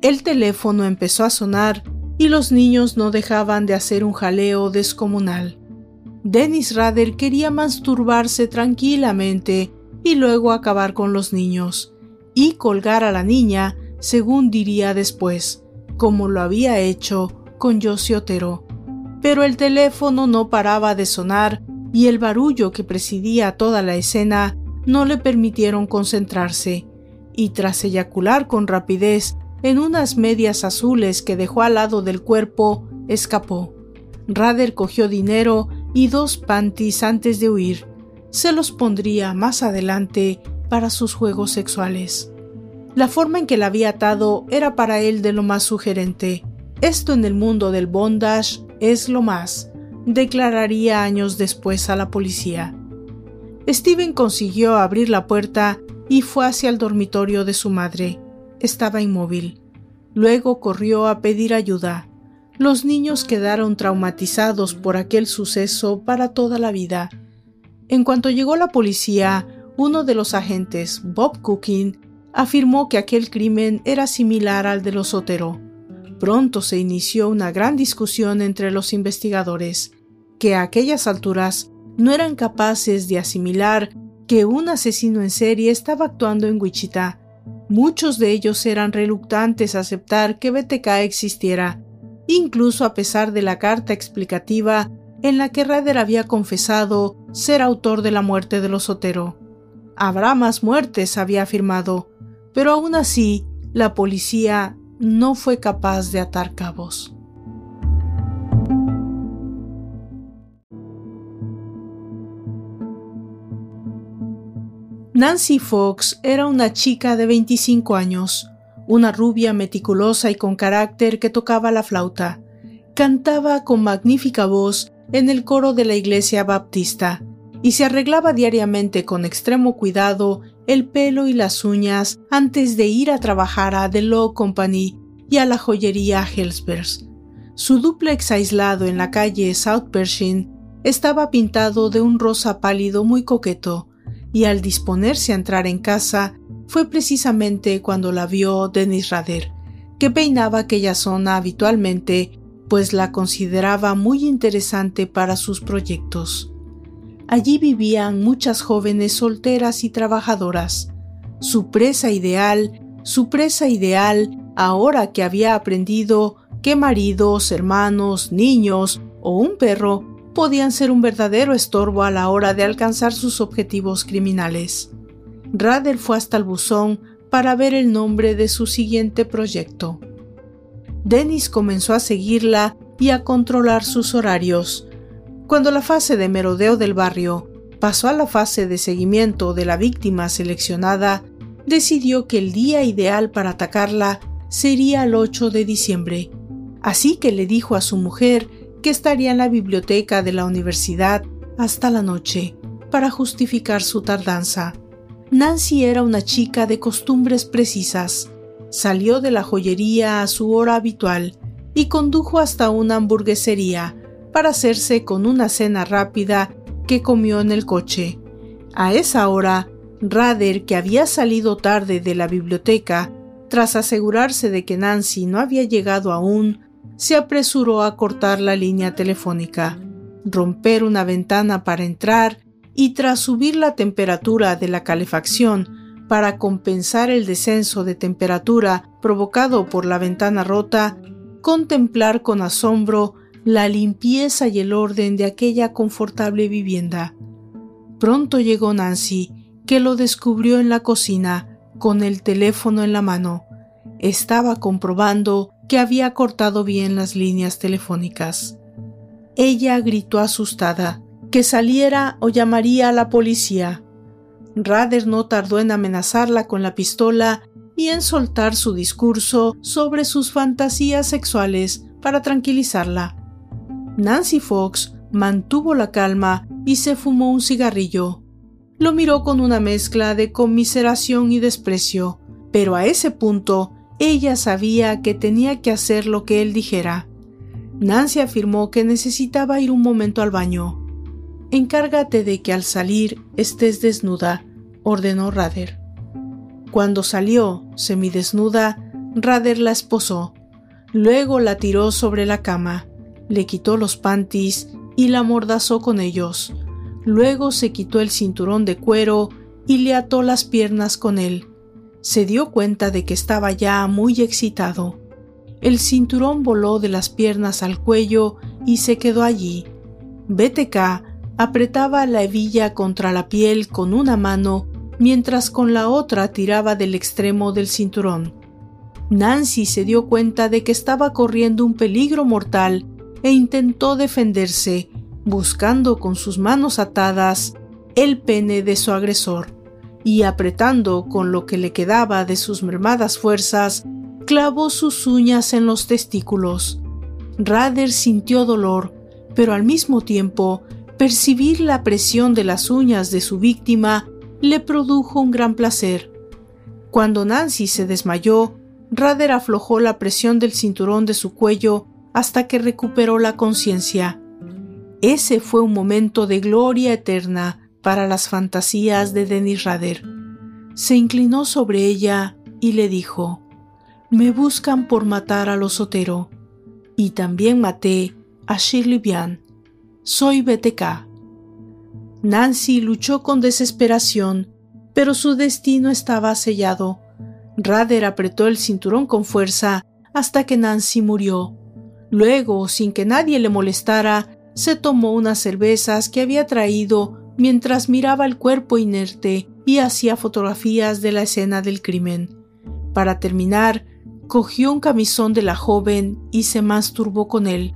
El teléfono empezó a sonar y los niños no dejaban de hacer un jaleo descomunal. Dennis Rader quería masturbarse tranquilamente y luego acabar con los niños y colgar a la niña, según diría después, como lo había hecho con Josie Otero. Pero el teléfono no paraba de sonar y el barullo que presidía toda la escena no le permitieron concentrarse, y tras eyacular con rapidez en unas medias azules que dejó al lado del cuerpo, escapó. Rader cogió dinero y dos panties antes de huir. se los pondría más adelante para sus juegos sexuales. La forma en que la había atado era para él de lo más sugerente. Esto en el mundo del bondage es lo más, declararía años después a la policía. Steven consiguió abrir la puerta y fue hacia el dormitorio de su madre. Estaba inmóvil. Luego corrió a pedir ayuda. Los niños quedaron traumatizados por aquel suceso para toda la vida. En cuanto llegó la policía, uno de los agentes, Bob Cooking, afirmó que aquel crimen era similar al de los Otero. Pronto se inició una gran discusión entre los investigadores, que a aquellas alturas no eran capaces de asimilar que un asesino en serie estaba actuando en Wichita. Muchos de ellos eran reluctantes a aceptar que BTK existiera, incluso a pesar de la carta explicativa en la que Rader había confesado ser autor de la muerte de los Otero. Habrá más muertes, había afirmado, pero aún así la policía no fue capaz de atar cabos. Nancy Fox era una chica de 25 años, una rubia meticulosa y con carácter que tocaba la flauta. Cantaba con magnífica voz en el coro de la iglesia baptista y se arreglaba diariamente con extremo cuidado el pelo y las uñas antes de ir a trabajar a The Law Company y a la joyería Hellsbergs. Su duplex aislado en la calle South Pershing estaba pintado de un rosa pálido muy coqueto, y al disponerse a entrar en casa fue precisamente cuando la vio Dennis Rader, que peinaba aquella zona habitualmente, pues la consideraba muy interesante para sus proyectos. Allí vivían muchas jóvenes solteras y trabajadoras. Su presa ideal, su presa ideal, ahora que había aprendido que maridos, hermanos, niños o un perro podían ser un verdadero estorbo a la hora de alcanzar sus objetivos criminales. Rader fue hasta el buzón para ver el nombre de su siguiente proyecto. Dennis comenzó a seguirla y a controlar sus horarios, cuando la fase de merodeo del barrio pasó a la fase de seguimiento de la víctima seleccionada, decidió que el día ideal para atacarla sería el 8 de diciembre. Así que le dijo a su mujer que estaría en la biblioteca de la universidad hasta la noche para justificar su tardanza. Nancy era una chica de costumbres precisas. Salió de la joyería a su hora habitual y condujo hasta una hamburguesería para hacerse con una cena rápida que comió en el coche. A esa hora, Rader, que había salido tarde de la biblioteca, tras asegurarse de que Nancy no había llegado aún, se apresuró a cortar la línea telefónica, romper una ventana para entrar y tras subir la temperatura de la calefacción para compensar el descenso de temperatura provocado por la ventana rota, contemplar con asombro la limpieza y el orden de aquella confortable vivienda. Pronto llegó Nancy, que lo descubrió en la cocina, con el teléfono en la mano. Estaba comprobando que había cortado bien las líneas telefónicas. Ella gritó asustada que saliera o llamaría a la policía. Rader no tardó en amenazarla con la pistola y en soltar su discurso sobre sus fantasías sexuales para tranquilizarla. Nancy Fox mantuvo la calma y se fumó un cigarrillo. Lo miró con una mezcla de conmiseración y desprecio, pero a ese punto ella sabía que tenía que hacer lo que él dijera. Nancy afirmó que necesitaba ir un momento al baño. Encárgate de que al salir estés desnuda, ordenó Rader. Cuando salió, semidesnuda, Rader la esposó. Luego la tiró sobre la cama le quitó los panties y la mordazó con ellos. Luego se quitó el cinturón de cuero y le ató las piernas con él. Se dio cuenta de que estaba ya muy excitado. El cinturón voló de las piernas al cuello y se quedó allí. BTK apretaba la hebilla contra la piel con una mano mientras con la otra tiraba del extremo del cinturón. Nancy se dio cuenta de que estaba corriendo un peligro mortal e intentó defenderse, buscando con sus manos atadas el pene de su agresor y apretando con lo que le quedaba de sus mermadas fuerzas, clavó sus uñas en los testículos. Rader sintió dolor, pero al mismo tiempo percibir la presión de las uñas de su víctima le produjo un gran placer. Cuando Nancy se desmayó, Rader aflojó la presión del cinturón de su cuello hasta que recuperó la conciencia. Ese fue un momento de gloria eterna para las fantasías de Dennis Rader. Se inclinó sobre ella y le dijo, Me buscan por matar a los Sotero, y también maté a Shirley Bian. Soy BTK. Nancy luchó con desesperación, pero su destino estaba sellado. Rader apretó el cinturón con fuerza hasta que Nancy murió. Luego, sin que nadie le molestara, se tomó unas cervezas que había traído mientras miraba el cuerpo inerte y hacía fotografías de la escena del crimen. Para terminar, cogió un camisón de la joven y se masturbó con él.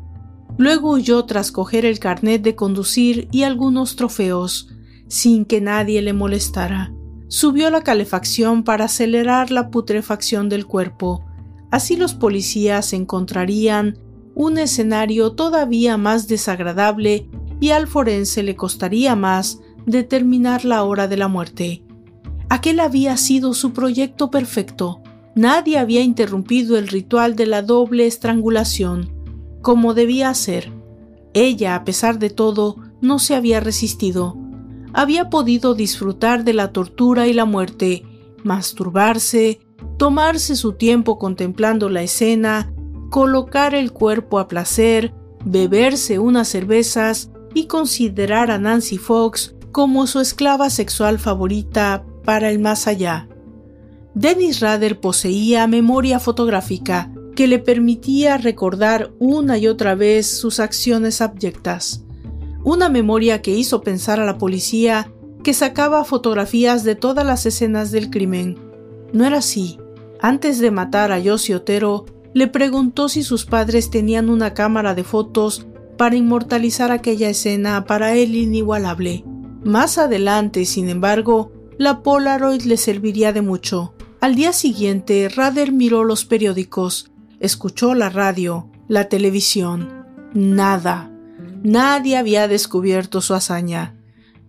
Luego huyó tras coger el carnet de conducir y algunos trofeos, sin que nadie le molestara. Subió la calefacción para acelerar la putrefacción del cuerpo. Así los policías encontrarían un escenario todavía más desagradable y al forense le costaría más determinar la hora de la muerte. Aquel había sido su proyecto perfecto. Nadie había interrumpido el ritual de la doble estrangulación, como debía ser. Ella, a pesar de todo, no se había resistido. Había podido disfrutar de la tortura y la muerte, masturbarse, tomarse su tiempo contemplando la escena, colocar el cuerpo a placer, beberse unas cervezas y considerar a Nancy Fox como su esclava sexual favorita para el más allá. Dennis Rader poseía memoria fotográfica que le permitía recordar una y otra vez sus acciones abyectas. Una memoria que hizo pensar a la policía que sacaba fotografías de todas las escenas del crimen. No era así. Antes de matar a Josie Otero, le preguntó si sus padres tenían una cámara de fotos para inmortalizar aquella escena para él inigualable. Más adelante, sin embargo, la Polaroid le serviría de mucho. Al día siguiente, Rader miró los periódicos, escuchó la radio, la televisión. Nada. Nadie había descubierto su hazaña.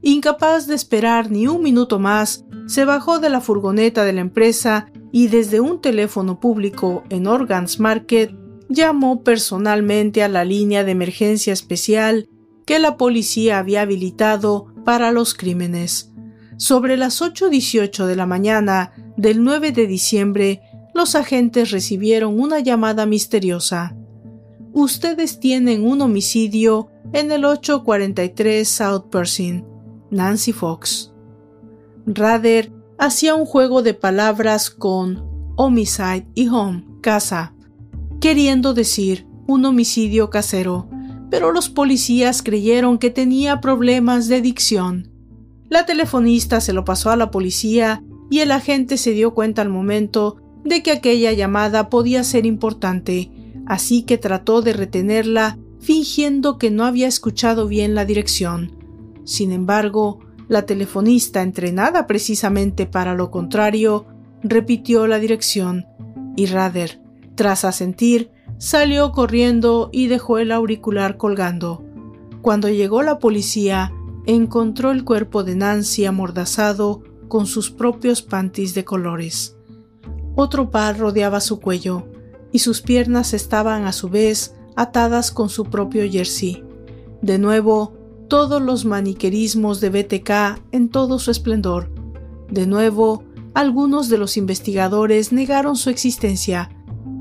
Incapaz de esperar ni un minuto más, se bajó de la furgoneta de la empresa y desde un teléfono público en Organs Market llamó personalmente a la línea de emergencia especial que la policía había habilitado para los crímenes. Sobre las 8.18 de la mañana del 9 de diciembre, los agentes recibieron una llamada misteriosa. Ustedes tienen un homicidio en el 843 South Pershing. Nancy Fox. Rader hacía un juego de palabras con homicide y home, casa, queriendo decir un homicidio casero, pero los policías creyeron que tenía problemas de dicción. La telefonista se lo pasó a la policía y el agente se dio cuenta al momento de que aquella llamada podía ser importante, así que trató de retenerla fingiendo que no había escuchado bien la dirección. Sin embargo, la telefonista, entrenada precisamente para lo contrario, repitió la dirección, y Rader, tras asentir, salió corriendo y dejó el auricular colgando. Cuando llegó la policía, encontró el cuerpo de Nancy amordazado con sus propios panties de colores. Otro par rodeaba su cuello, y sus piernas estaban a su vez atadas con su propio jersey. De nuevo, todos los maniquerismos de BTK en todo su esplendor. De nuevo, algunos de los investigadores negaron su existencia,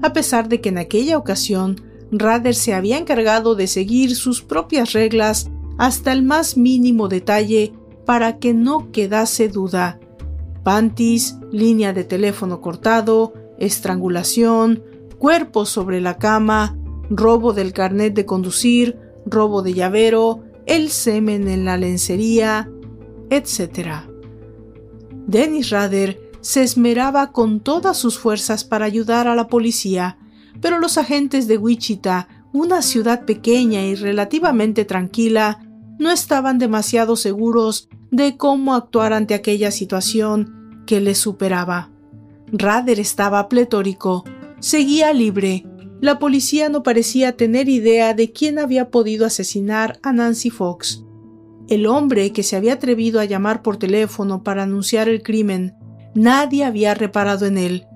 a pesar de que en aquella ocasión Rader se había encargado de seguir sus propias reglas hasta el más mínimo detalle para que no quedase duda. Panties, línea de teléfono cortado, estrangulación, cuerpo sobre la cama, robo del carnet de conducir, robo de llavero, el semen en la lencería, etc. Dennis Rader se esmeraba con todas sus fuerzas para ayudar a la policía, pero los agentes de Wichita, una ciudad pequeña y relativamente tranquila, no estaban demasiado seguros de cómo actuar ante aquella situación que le superaba. Rader estaba pletórico, seguía libre. La policía no parecía tener idea de quién había podido asesinar a Nancy Fox. El hombre que se había atrevido a llamar por teléfono para anunciar el crimen, nadie había reparado en él.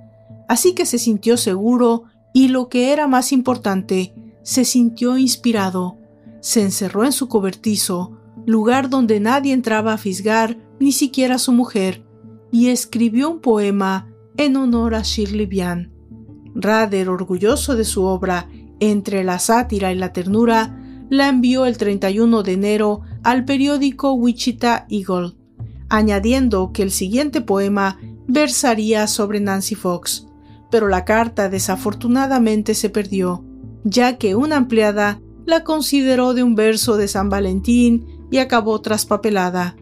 Así que se sintió seguro y lo que era más importante, se sintió inspirado. Se encerró en su cobertizo, lugar donde nadie entraba a fisgar, ni siquiera su mujer, y escribió un poema en honor a Shirley Vian. Rader, orgulloso de su obra, entre la sátira y la ternura, la envió el 31 de enero al periódico Wichita Eagle, añadiendo que el siguiente poema versaría sobre Nancy Fox, pero la carta desafortunadamente se perdió, ya que una empleada la consideró de un verso de San Valentín y acabó traspapelada.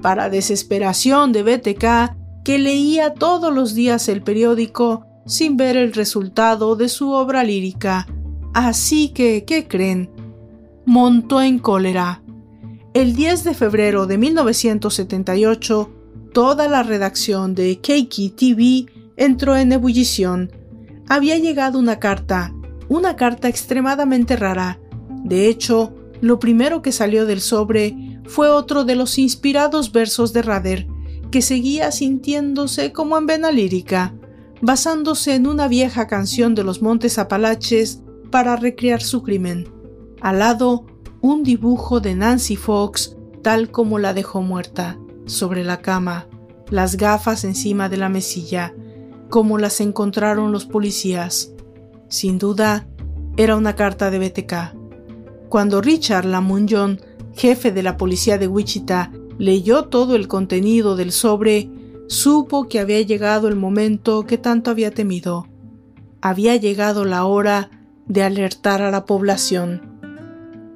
Para desesperación de BTK, que leía todos los días el periódico sin ver el resultado de su obra lírica. Así que, ¿qué creen? Montó en cólera. El 10 de febrero de 1978, toda la redacción de Keiki TV entró en ebullición. Había llegado una carta, una carta extremadamente rara. De hecho, lo primero que salió del sobre fue otro de los inspirados versos de Rader, que seguía sintiéndose como en vena lírica, basándose en una vieja canción de los Montes Apalaches para recrear su crimen. Al lado, un dibujo de Nancy Fox tal como la dejó muerta, sobre la cama, las gafas encima de la mesilla, como las encontraron los policías. Sin duda, era una carta de BTK. Cuando Richard Lamunjon, jefe de la policía de Wichita, leyó todo el contenido del sobre, supo que había llegado el momento que tanto había temido. Había llegado la hora de alertar a la población.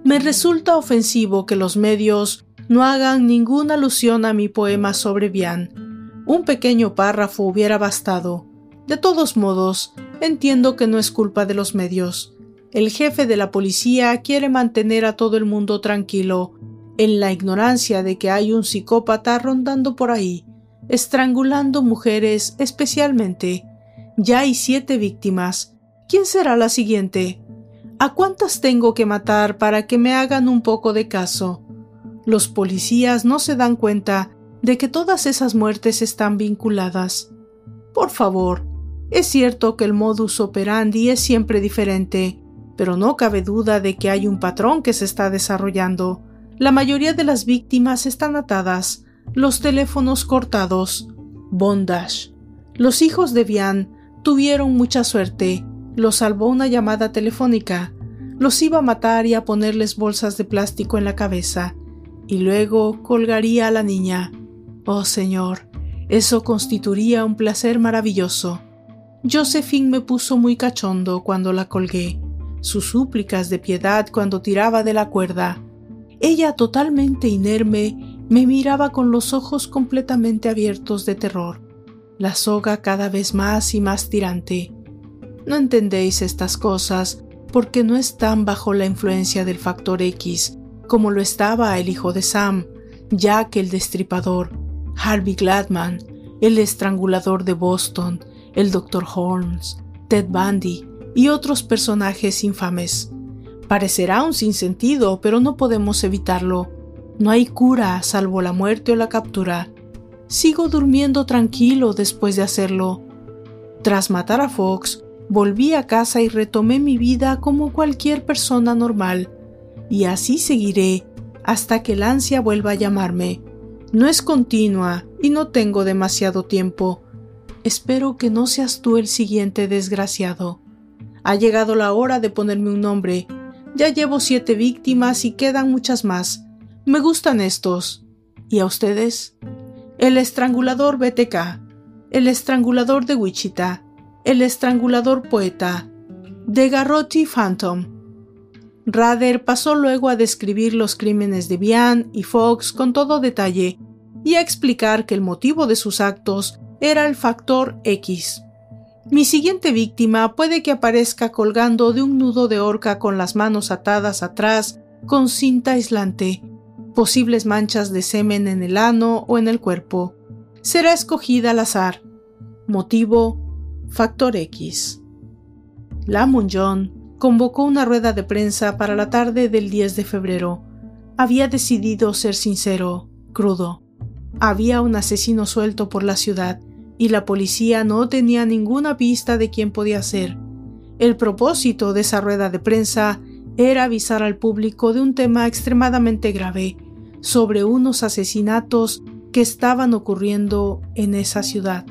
Me resulta ofensivo que los medios no hagan ninguna alusión a mi poema sobre Bian un pequeño párrafo hubiera bastado. De todos modos, entiendo que no es culpa de los medios. El jefe de la policía quiere mantener a todo el mundo tranquilo, en la ignorancia de que hay un psicópata rondando por ahí, estrangulando mujeres especialmente. Ya hay siete víctimas. ¿Quién será la siguiente? ¿A cuántas tengo que matar para que me hagan un poco de caso? Los policías no se dan cuenta de que todas esas muertes están vinculadas. Por favor, es cierto que el modus operandi es siempre diferente, pero no cabe duda de que hay un patrón que se está desarrollando. La mayoría de las víctimas están atadas, los teléfonos cortados. Bondage. Los hijos de Vian tuvieron mucha suerte. Los salvó una llamada telefónica. Los iba a matar y a ponerles bolsas de plástico en la cabeza. Y luego colgaría a la niña. Oh Señor, eso constituiría un placer maravilloso. Josephine me puso muy cachondo cuando la colgué, sus súplicas de piedad cuando tiraba de la cuerda. Ella, totalmente inerme, me miraba con los ojos completamente abiertos de terror, la soga cada vez más y más tirante. No entendéis estas cosas porque no están bajo la influencia del factor X, como lo estaba el hijo de Sam, Jack el destripador, Harvey Gladman, el estrangulador de Boston, el Dr. Holmes, Ted Bundy y otros personajes infames. Parecerá un sinsentido, pero no podemos evitarlo. No hay cura salvo la muerte o la captura. Sigo durmiendo tranquilo después de hacerlo. Tras matar a Fox, volví a casa y retomé mi vida como cualquier persona normal. Y así seguiré hasta que el ansia vuelva a llamarme. No es continua y no tengo demasiado tiempo. Espero que no seas tú el siguiente desgraciado. Ha llegado la hora de ponerme un nombre. Ya llevo siete víctimas y quedan muchas más. Me gustan estos. ¿Y a ustedes? El estrangulador BTK, el estrangulador de Wichita, el estrangulador poeta, de Garrotti Phantom. Rader pasó luego a describir los crímenes de Bian y Fox con todo detalle y a explicar que el motivo de sus actos era el factor X. Mi siguiente víctima puede que aparezca colgando de un nudo de horca con las manos atadas atrás con cinta aislante. posibles manchas de semen en el ano o en el cuerpo. Será escogida al azar. Motivo, factor X. La Munjon convocó una rueda de prensa para la tarde del 10 de febrero. Había decidido ser sincero, crudo. Había un asesino suelto por la ciudad y la policía no tenía ninguna pista de quién podía ser. El propósito de esa rueda de prensa era avisar al público de un tema extremadamente grave sobre unos asesinatos que estaban ocurriendo en esa ciudad.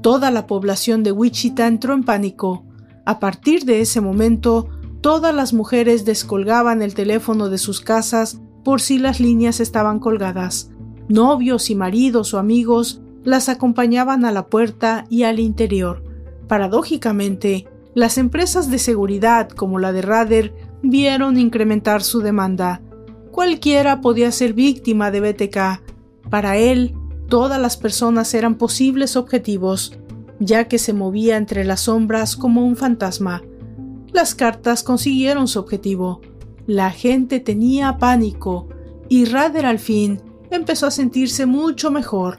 Toda la población de Wichita entró en pánico. A partir de ese momento, todas las mujeres descolgaban el teléfono de sus casas por si las líneas estaban colgadas. Novios y maridos o amigos las acompañaban a la puerta y al interior. Paradójicamente, las empresas de seguridad como la de Rader vieron incrementar su demanda. Cualquiera podía ser víctima de BTK. Para él, todas las personas eran posibles objetivos, ya que se movía entre las sombras como un fantasma. Las cartas consiguieron su objetivo. La gente tenía pánico y Rader al fin empezó a sentirse mucho mejor.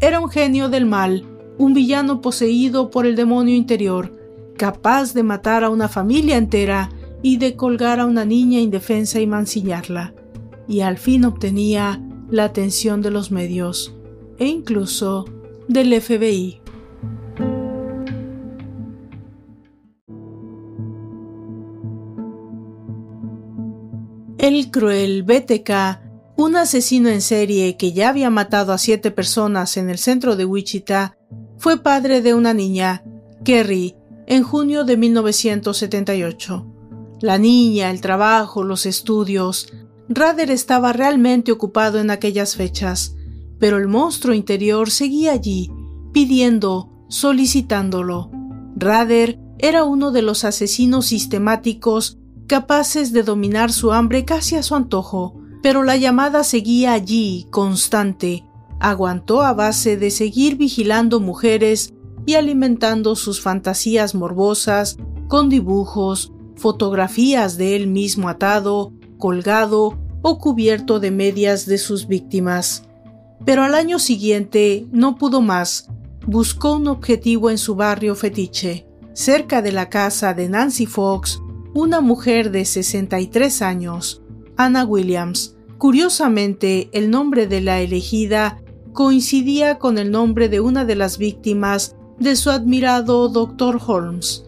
Era un genio del mal, un villano poseído por el demonio interior, capaz de matar a una familia entera y de colgar a una niña indefensa y mancillarla. Y al fin obtenía la atención de los medios e incluso del FBI. El cruel BTK, un asesino en serie que ya había matado a siete personas en el centro de Wichita, fue padre de una niña, Kerry, en junio de 1978. La niña, el trabajo, los estudios. Rader estaba realmente ocupado en aquellas fechas, pero el monstruo interior seguía allí, pidiendo, solicitándolo. Rader era uno de los asesinos sistemáticos capaces de dominar su hambre casi a su antojo, pero la llamada seguía allí, constante. Aguantó a base de seguir vigilando mujeres y alimentando sus fantasías morbosas con dibujos, fotografías de él mismo atado, colgado o cubierto de medias de sus víctimas. Pero al año siguiente no pudo más. Buscó un objetivo en su barrio fetiche, cerca de la casa de Nancy Fox, una mujer de 63 años, Anna Williams. Curiosamente, el nombre de la elegida coincidía con el nombre de una de las víctimas de su admirado Dr. Holmes,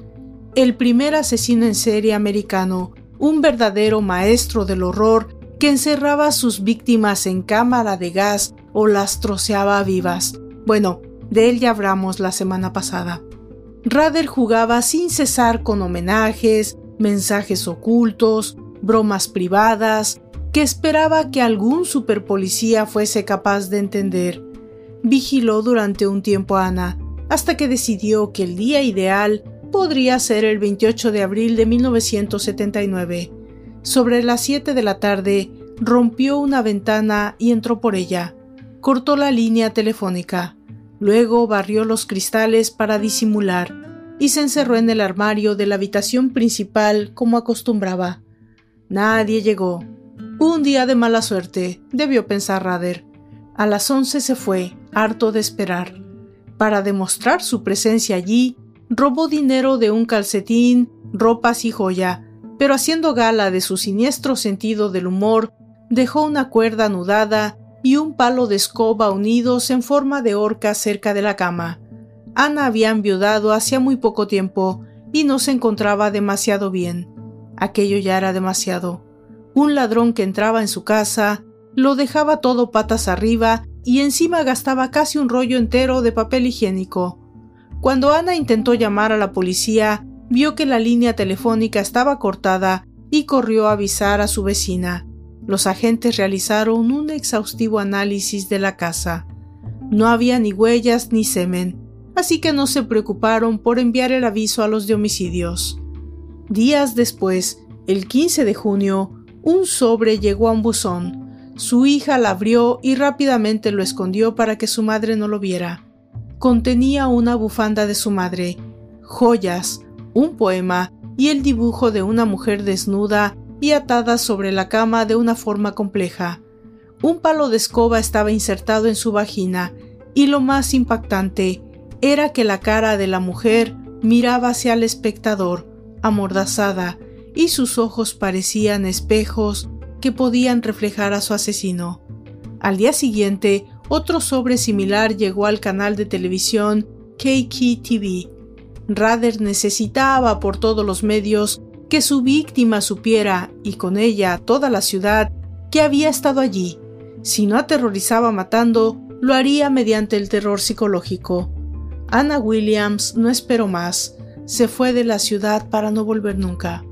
el primer asesino en serie americano, un verdadero maestro del horror que encerraba a sus víctimas en cámara de gas o las troceaba vivas. Bueno, de él ya hablamos la semana pasada. Rader jugaba sin cesar con homenajes, mensajes ocultos, bromas privadas, que esperaba que algún superpolicía fuese capaz de entender. Vigiló durante un tiempo a Ana, hasta que decidió que el día ideal podría ser el 28 de abril de 1979. Sobre las 7 de la tarde, rompió una ventana y entró por ella. Cortó la línea telefónica. Luego barrió los cristales para disimular y se encerró en el armario de la habitación principal como acostumbraba. Nadie llegó. Un día de mala suerte, debió pensar Rader. A las once se fue, harto de esperar. Para demostrar su presencia allí, robó dinero de un calcetín, ropas y joya, pero haciendo gala de su siniestro sentido del humor, dejó una cuerda anudada y un palo de escoba unidos en forma de horca cerca de la cama. Ana había enviudado hacía muy poco tiempo y no se encontraba demasiado bien. Aquello ya era demasiado. Un ladrón que entraba en su casa lo dejaba todo patas arriba y encima gastaba casi un rollo entero de papel higiénico. Cuando Ana intentó llamar a la policía, vio que la línea telefónica estaba cortada y corrió a avisar a su vecina. Los agentes realizaron un exhaustivo análisis de la casa. No había ni huellas ni semen, así que no se preocuparon por enviar el aviso a los de homicidios. Días después, el 15 de junio, un sobre llegó a un buzón. Su hija la abrió y rápidamente lo escondió para que su madre no lo viera contenía una bufanda de su madre, joyas, un poema y el dibujo de una mujer desnuda y atada sobre la cama de una forma compleja. Un palo de escoba estaba insertado en su vagina y lo más impactante era que la cara de la mujer miraba hacia el espectador, amordazada, y sus ojos parecían espejos que podían reflejar a su asesino. Al día siguiente, otro sobre similar llegó al canal de televisión KKTV. Rader necesitaba por todos los medios que su víctima supiera, y con ella toda la ciudad, que había estado allí. Si no aterrorizaba matando, lo haría mediante el terror psicológico. Anna Williams no esperó más, se fue de la ciudad para no volver nunca.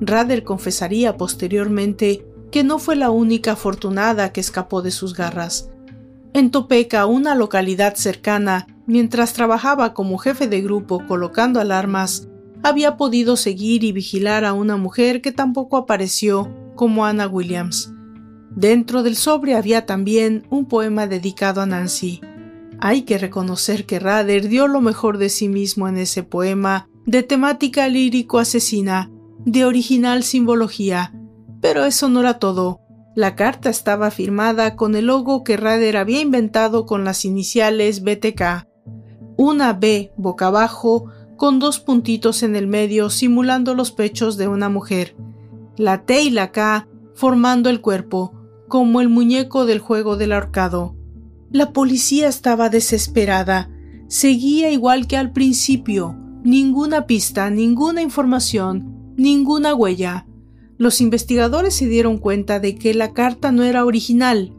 Rader confesaría posteriormente que no fue la única afortunada que escapó de sus garras. En Topeka, una localidad cercana, mientras trabajaba como jefe de grupo colocando alarmas, había podido seguir y vigilar a una mujer que tampoco apareció como Anna Williams. Dentro del sobre había también un poema dedicado a Nancy. Hay que reconocer que Rader dio lo mejor de sí mismo en ese poema de temática lírico-asesina, de original simbología. Pero eso no era todo. La carta estaba firmada con el logo que Rader había inventado con las iniciales BTK. Una B boca abajo con dos puntitos en el medio simulando los pechos de una mujer. La T y la K formando el cuerpo, como el muñeco del juego del ahorcado. La policía estaba desesperada. Seguía igual que al principio. Ninguna pista, ninguna información, ninguna huella. Los investigadores se dieron cuenta de que la carta no era original.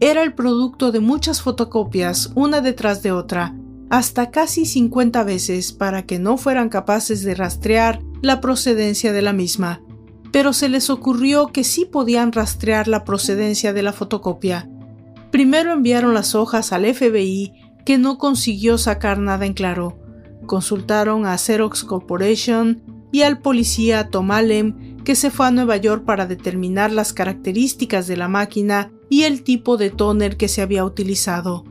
Era el producto de muchas fotocopias, una detrás de otra, hasta casi 50 veces para que no fueran capaces de rastrear la procedencia de la misma. Pero se les ocurrió que sí podían rastrear la procedencia de la fotocopia. Primero enviaron las hojas al FBI, que no consiguió sacar nada en claro. Consultaron a Xerox Corporation y al policía Tom Allen, que se fue a Nueva York para determinar las características de la máquina y el tipo de tóner que se había utilizado.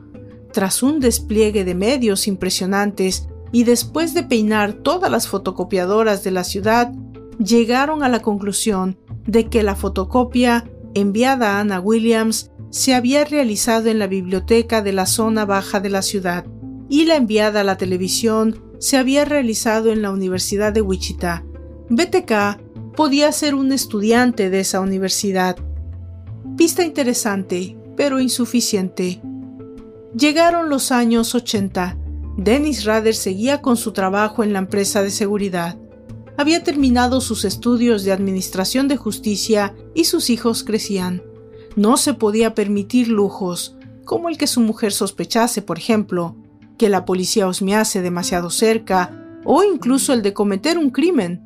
Tras un despliegue de medios impresionantes y después de peinar todas las fotocopiadoras de la ciudad, llegaron a la conclusión de que la fotocopia enviada a Anna Williams se había realizado en la biblioteca de la zona baja de la ciudad y la enviada a la televisión se había realizado en la Universidad de Wichita. BTK podía ser un estudiante de esa universidad. Pista interesante, pero insuficiente. Llegaron los años 80. Dennis Rader seguía con su trabajo en la empresa de seguridad. Había terminado sus estudios de administración de justicia y sus hijos crecían. No se podía permitir lujos, como el que su mujer sospechase, por ejemplo, que la policía osmease demasiado cerca o incluso el de cometer un crimen.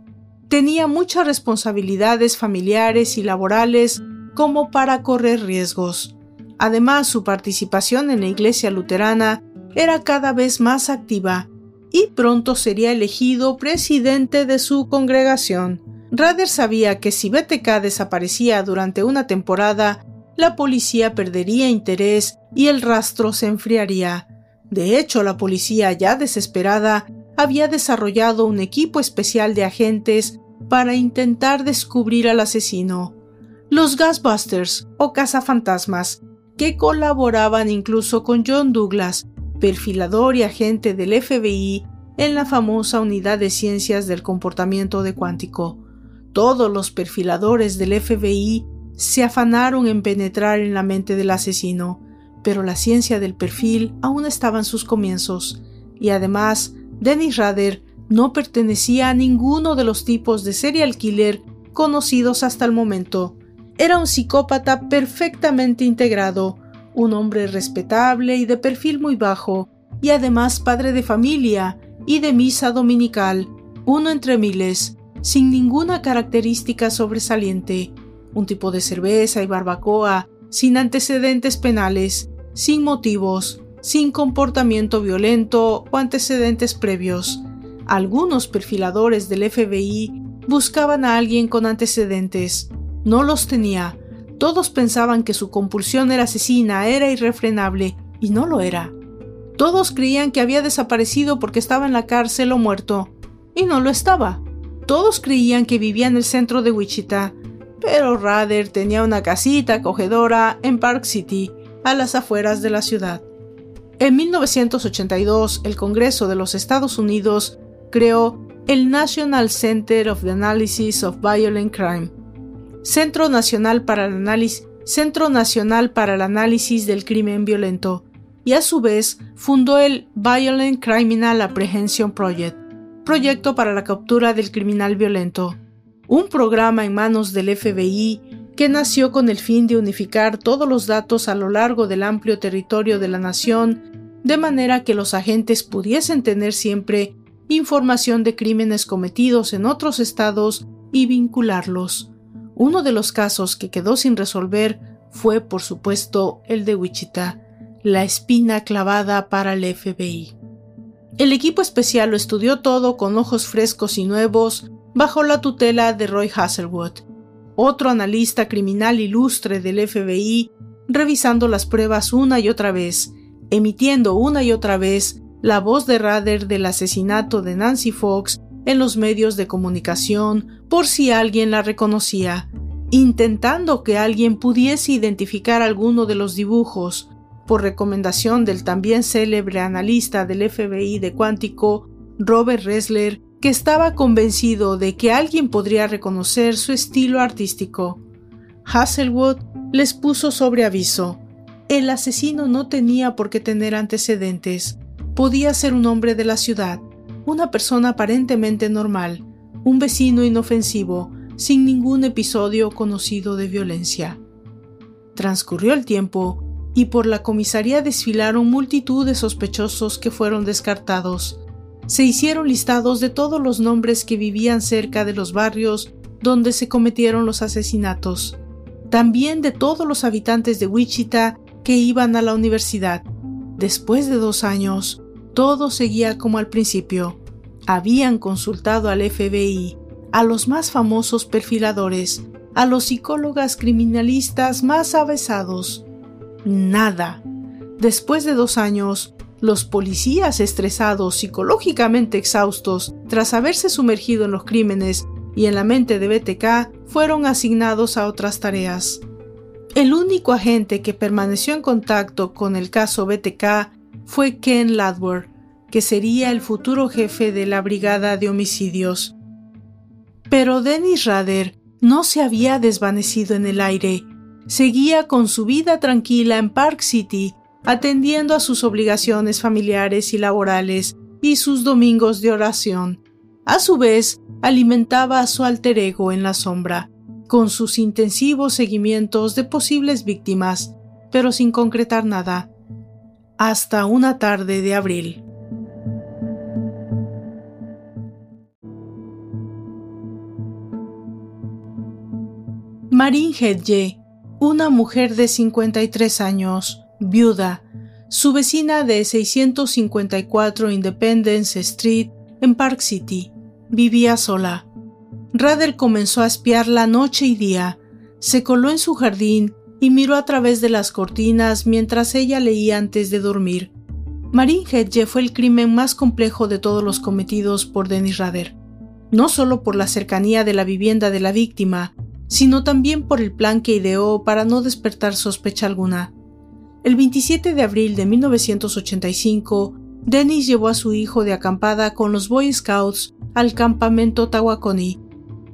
Tenía muchas responsabilidades familiares y laborales como para correr riesgos. Además, su participación en la Iglesia luterana era cada vez más activa y pronto sería elegido presidente de su congregación. Rader sabía que si BTK desaparecía durante una temporada, la policía perdería interés y el rastro se enfriaría. De hecho, la policía, ya desesperada, había desarrollado un equipo especial de agentes para intentar descubrir al asesino. Los Gasbusters o cazafantasmas que colaboraban incluso con John Douglas, perfilador y agente del FBI en la famosa unidad de ciencias del comportamiento de cuántico. Todos los perfiladores del FBI se afanaron en penetrar en la mente del asesino, pero la ciencia del perfil aún estaba en sus comienzos, y además Dennis Rader no pertenecía a ninguno de los tipos de serial killer conocidos hasta el momento. Era un psicópata perfectamente integrado, un hombre respetable y de perfil muy bajo, y además padre de familia y de misa dominical, uno entre miles, sin ninguna característica sobresaliente, un tipo de cerveza y barbacoa, sin antecedentes penales, sin motivos, sin comportamiento violento o antecedentes previos. Algunos perfiladores del FBI buscaban a alguien con antecedentes, no los tenía. Todos pensaban que su compulsión era asesina, era irrefrenable, y no lo era. Todos creían que había desaparecido porque estaba en la cárcel o muerto, y no lo estaba. Todos creían que vivía en el centro de Wichita, pero Rader tenía una casita acogedora en Park City, a las afueras de la ciudad. En 1982, el Congreso de los Estados Unidos creó el National Center of the Analysis of Violent Crime, Centro Nacional para el Análisis, Centro Nacional para el Análisis del Crimen Violento, y a su vez fundó el Violent Criminal Apprehension Project, proyecto para la captura del criminal violento, un programa en manos del FBI que nació con el fin de unificar todos los datos a lo largo del amplio territorio de la nación, de manera que los agentes pudiesen tener siempre información de crímenes cometidos en otros estados y vincularlos. Uno de los casos que quedó sin resolver fue, por supuesto, el de Wichita, la espina clavada para el FBI. El equipo especial lo estudió todo con ojos frescos y nuevos bajo la tutela de Roy Hazelwood, otro analista criminal ilustre del FBI, revisando las pruebas una y otra vez, emitiendo una y otra vez la voz de Rader del asesinato de Nancy Fox en los medios de comunicación por si alguien la reconocía, intentando que alguien pudiese identificar alguno de los dibujos, por recomendación del también célebre analista del FBI de Cuántico, Robert Ressler, que estaba convencido de que alguien podría reconocer su estilo artístico. Hasselwood les puso sobre aviso. El asesino no tenía por qué tener antecedentes. Podía ser un hombre de la ciudad, una persona aparentemente normal, un vecino inofensivo, sin ningún episodio conocido de violencia. Transcurrió el tiempo y por la comisaría desfilaron multitud de sospechosos que fueron descartados se hicieron listados de todos los nombres que vivían cerca de los barrios donde se cometieron los asesinatos, también de todos los habitantes de Wichita que iban a la universidad. Después de dos años, todo seguía como al principio. Habían consultado al FBI, a los más famosos perfiladores, a los psicólogas criminalistas más avesados. Nada. Después de dos años, los policías estresados, psicológicamente exhaustos, tras haberse sumergido en los crímenes y en la mente de BTK, fueron asignados a otras tareas. El único agente que permaneció en contacto con el caso BTK fue Ken Ladward, que sería el futuro jefe de la Brigada de Homicidios. Pero Dennis Rader no se había desvanecido en el aire. Seguía con su vida tranquila en Park City, atendiendo a sus obligaciones familiares y laborales y sus domingos de oración. A su vez, alimentaba a su alter ego en la sombra, con sus intensivos seguimientos de posibles víctimas, pero sin concretar nada, hasta una tarde de abril. Marine Hedge, una mujer de 53 años, viuda, su vecina de 654 Independence Street en Park City. Vivía sola. Rader comenzó a espiarla noche y día. Se coló en su jardín y miró a través de las cortinas mientras ella leía antes de dormir. Marine Hedge fue el crimen más complejo de todos los cometidos por Dennis Rader, no solo por la cercanía de la vivienda de la víctima, sino también por el plan que ideó para no despertar sospecha alguna. El 27 de abril de 1985, Dennis llevó a su hijo de acampada con los Boy Scouts al campamento Tawakoni.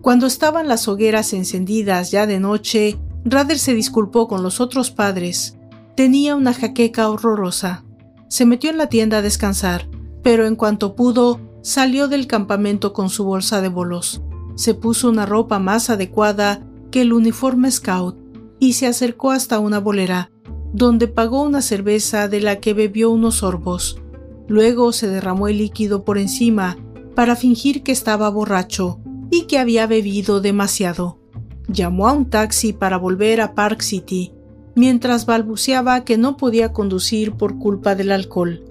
Cuando estaban las hogueras encendidas ya de noche, Rader se disculpó con los otros padres. Tenía una jaqueca horrorosa. Se metió en la tienda a descansar, pero en cuanto pudo, salió del campamento con su bolsa de bolos. Se puso una ropa más adecuada que el uniforme scout y se acercó hasta una bolera, donde pagó una cerveza de la que bebió unos sorbos. Luego se derramó el líquido por encima para fingir que estaba borracho y que había bebido demasiado. Llamó a un taxi para volver a Park City, mientras balbuceaba que no podía conducir por culpa del alcohol.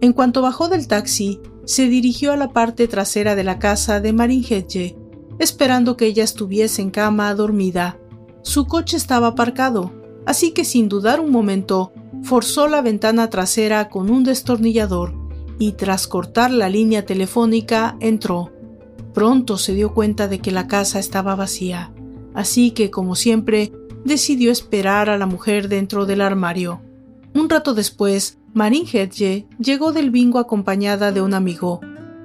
En cuanto bajó del taxi, se dirigió a la parte trasera de la casa de Marin Hedge, esperando que ella estuviese en cama dormida. Su coche estaba aparcado, así que sin dudar un momento, forzó la ventana trasera con un destornillador y tras cortar la línea telefónica entró. Pronto se dio cuenta de que la casa estaba vacía. así que, como siempre, decidió esperar a la mujer dentro del armario. Un rato después, Marin Hedge llegó del bingo acompañada de un amigo.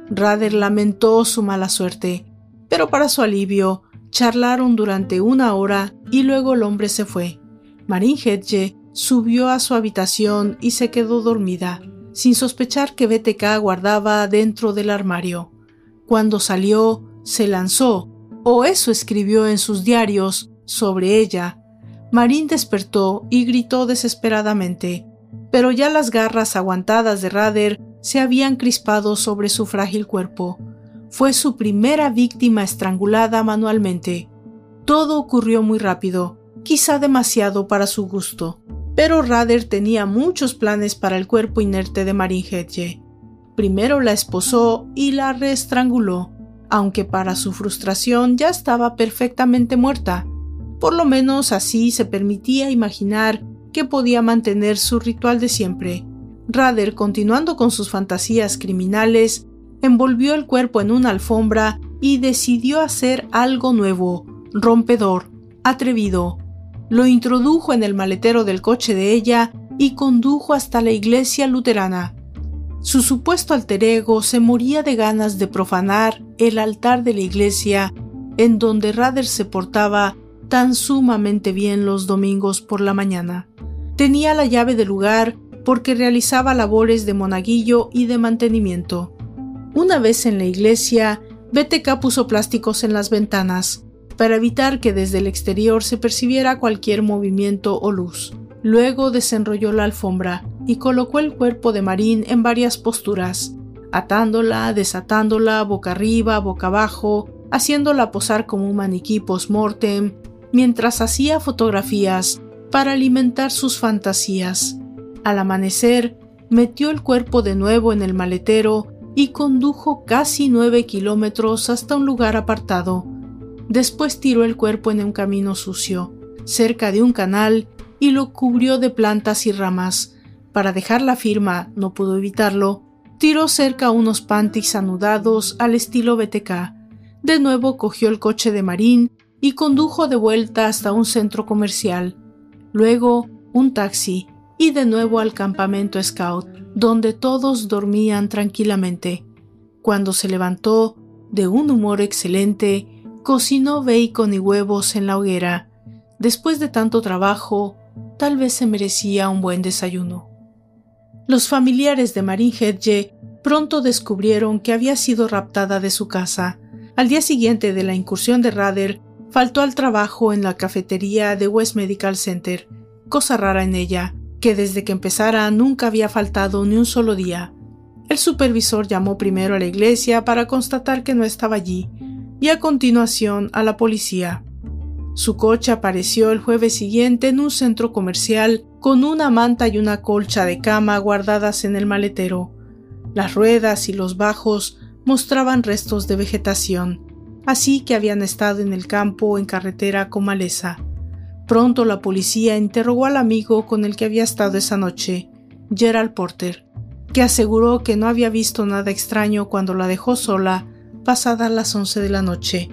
Rader lamentó su mala suerte, pero para su alivio, charlaron durante una hora y luego el hombre se fue. Marin Hedge subió a su habitación y se quedó dormida, sin sospechar que BTK guardaba dentro del armario. Cuando salió, se lanzó, o eso escribió en sus diarios, sobre ella. Marín despertó y gritó desesperadamente, pero ya las garras aguantadas de Rader se habían crispado sobre su frágil cuerpo. Fue su primera víctima estrangulada manualmente. Todo ocurrió muy rápido, quizá demasiado para su gusto, pero Rader tenía muchos planes para el cuerpo inerte de Marin Hedge. Primero la esposó y la reestranguló, aunque para su frustración ya estaba perfectamente muerta. Por lo menos así se permitía imaginar que podía mantener su ritual de siempre. Rader, continuando con sus fantasías criminales, envolvió el cuerpo en una alfombra y decidió hacer algo nuevo, rompedor, atrevido. Lo introdujo en el maletero del coche de ella y condujo hasta la iglesia luterana. Su supuesto alter ego se moría de ganas de profanar el altar de la iglesia en donde Rader se portaba tan sumamente bien los domingos por la mañana. Tenía la llave del lugar porque realizaba labores de monaguillo y de mantenimiento. Una vez en la iglesia, BTK puso plásticos en las ventanas para evitar que desde el exterior se percibiera cualquier movimiento o luz. Luego desenrolló la alfombra y colocó el cuerpo de Marín en varias posturas, atándola, desatándola, boca arriba, boca abajo, haciéndola posar como un maniquí post-mortem, mientras hacía fotografías para alimentar sus fantasías. Al amanecer, metió el cuerpo de nuevo en el maletero y condujo casi nueve kilómetros hasta un lugar apartado. Después tiró el cuerpo en un camino sucio, cerca de un canal, y lo cubrió de plantas y ramas. Para dejar la firma, no pudo evitarlo, tiró cerca unos panties anudados al estilo BTK. De nuevo cogió el coche de Marín y condujo de vuelta hasta un centro comercial. Luego, un taxi y de nuevo al campamento Scout, donde todos dormían tranquilamente. Cuando se levantó, de un humor excelente, cocinó bacon y huevos en la hoguera. Después de tanto trabajo, tal vez se merecía un buen desayuno. Los familiares de Marin Hedge pronto descubrieron que había sido raptada de su casa. Al día siguiente de la incursión de Rader, faltó al trabajo en la cafetería de West Medical Center, cosa rara en ella, que desde que empezara nunca había faltado ni un solo día. El supervisor llamó primero a la iglesia para constatar que no estaba allí y a continuación a la policía. Su coche apareció el jueves siguiente en un centro comercial con una manta y una colcha de cama guardadas en el maletero. Las ruedas y los bajos mostraban restos de vegetación, así que habían estado en el campo o en carretera con maleza. Pronto la policía interrogó al amigo con el que había estado esa noche, Gerald Porter, que aseguró que no había visto nada extraño cuando la dejó sola pasadas las once de la noche.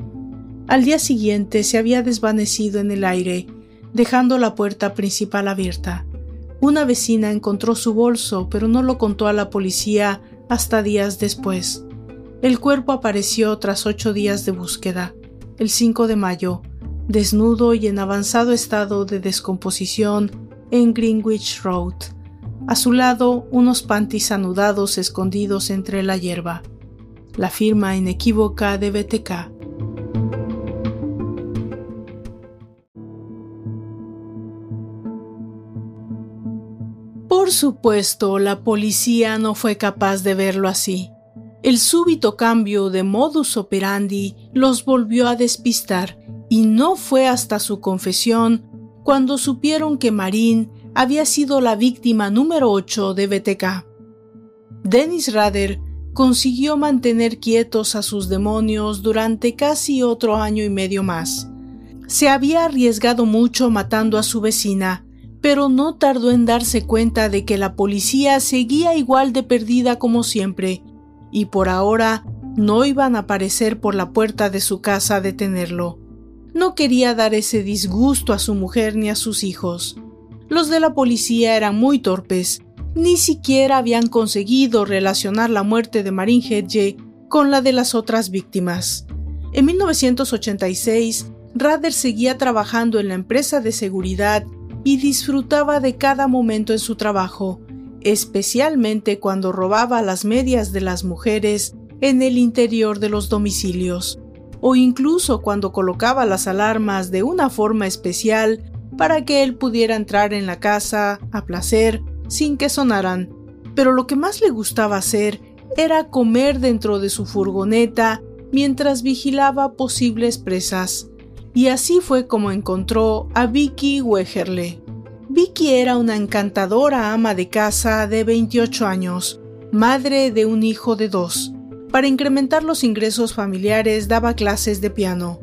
Al día siguiente se había desvanecido en el aire, dejando la puerta principal abierta. Una vecina encontró su bolso, pero no lo contó a la policía hasta días después. El cuerpo apareció tras ocho días de búsqueda, el 5 de mayo, desnudo y en avanzado estado de descomposición en Greenwich Road. A su lado, unos panties anudados escondidos entre la hierba. La firma inequívoca de BTK. Por supuesto, la policía no fue capaz de verlo así. El súbito cambio de modus operandi los volvió a despistar y no fue hasta su confesión cuando supieron que Marín había sido la víctima número 8 de BTK. Dennis Rader consiguió mantener quietos a sus demonios durante casi otro año y medio más. Se había arriesgado mucho matando a su vecina, pero no tardó en darse cuenta de que la policía seguía igual de perdida como siempre, y por ahora no iban a aparecer por la puerta de su casa a detenerlo. no quería dar ese disgusto a su mujer ni a sus hijos. Los de la policía eran muy torpes, ni siquiera habían conseguido relacionar la muerte de Marine Hedge con la de las otras víctimas. En 1986, Rader seguía trabajando en la empresa de seguridad y disfrutaba de cada momento en su trabajo, especialmente cuando robaba las medias de las mujeres en el interior de los domicilios, o incluso cuando colocaba las alarmas de una forma especial para que él pudiera entrar en la casa a placer sin que sonaran. Pero lo que más le gustaba hacer era comer dentro de su furgoneta mientras vigilaba posibles presas. Y así fue como encontró a Vicky Wegerle. Vicky era una encantadora ama de casa de 28 años, madre de un hijo de dos. Para incrementar los ingresos familiares daba clases de piano.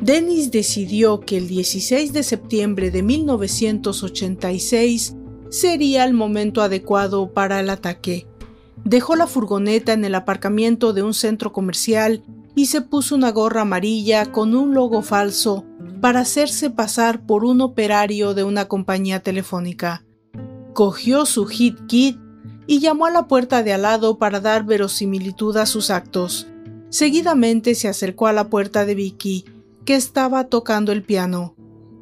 Dennis decidió que el 16 de septiembre de 1986 sería el momento adecuado para el ataque. Dejó la furgoneta en el aparcamiento de un centro comercial y se puso una gorra amarilla con un logo falso para hacerse pasar por un operario de una compañía telefónica. Cogió su hit kit y llamó a la puerta de al lado para dar verosimilitud a sus actos. Seguidamente se acercó a la puerta de Vicky que estaba tocando el piano.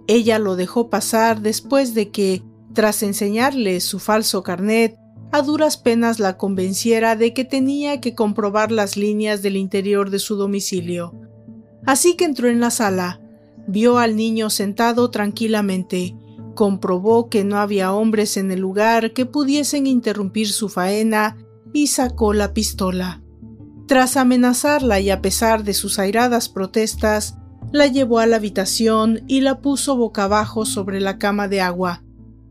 Ella lo dejó pasar después de que, tras enseñarle su falso carnet, a duras penas la convenciera de que tenía que comprobar las líneas del interior de su domicilio. Así que entró en la sala, vio al niño sentado tranquilamente, comprobó que no había hombres en el lugar que pudiesen interrumpir su faena y sacó la pistola. Tras amenazarla y a pesar de sus airadas protestas, la llevó a la habitación y la puso boca abajo sobre la cama de agua.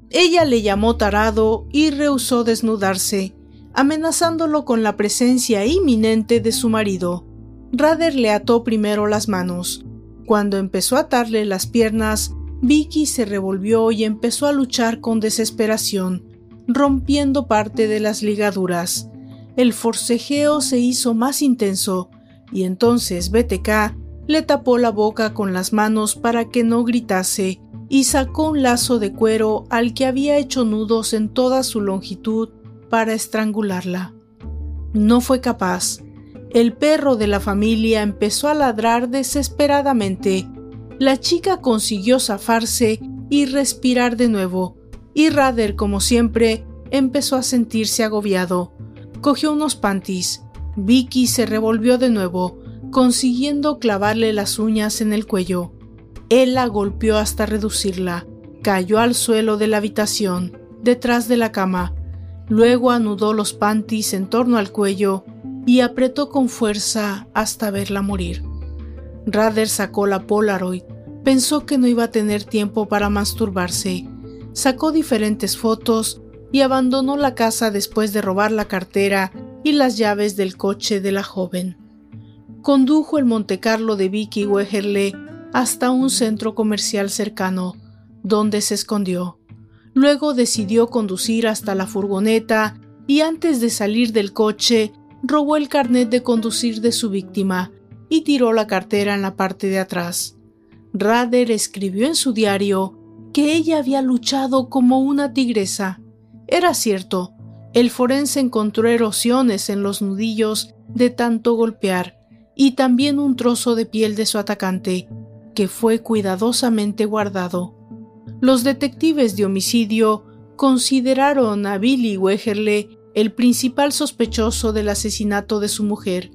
Ella le llamó tarado y rehusó desnudarse, amenazándolo con la presencia inminente de su marido. Rader le ató primero las manos. Cuando empezó a atarle las piernas, Vicky se revolvió y empezó a luchar con desesperación, rompiendo parte de las ligaduras. El forcejeo se hizo más intenso, y entonces BTK le tapó la boca con las manos para que no gritase y sacó un lazo de cuero al que había hecho nudos en toda su longitud para estrangularla. No fue capaz. El perro de la familia empezó a ladrar desesperadamente. La chica consiguió zafarse y respirar de nuevo, y Rader, como siempre, empezó a sentirse agobiado. Cogió unos panties. Vicky se revolvió de nuevo, consiguiendo clavarle las uñas en el cuello. Él la golpeó hasta reducirla. Cayó al suelo de la habitación, detrás de la cama. Luego anudó los panties en torno al cuello y apretó con fuerza hasta verla morir. Rader sacó la Polaroid. Pensó que no iba a tener tiempo para masturbarse. Sacó diferentes fotos y abandonó la casa después de robar la cartera y las llaves del coche de la joven condujo el Montecarlo de Vicky Wegerle hasta un centro comercial cercano, donde se escondió. Luego decidió conducir hasta la furgoneta y antes de salir del coche robó el carnet de conducir de su víctima y tiró la cartera en la parte de atrás. Rader escribió en su diario que ella había luchado como una tigresa. Era cierto, el forense encontró erosiones en los nudillos de tanto golpear, y también un trozo de piel de su atacante, que fue cuidadosamente guardado. Los detectives de homicidio consideraron a Billy Wegerle el principal sospechoso del asesinato de su mujer,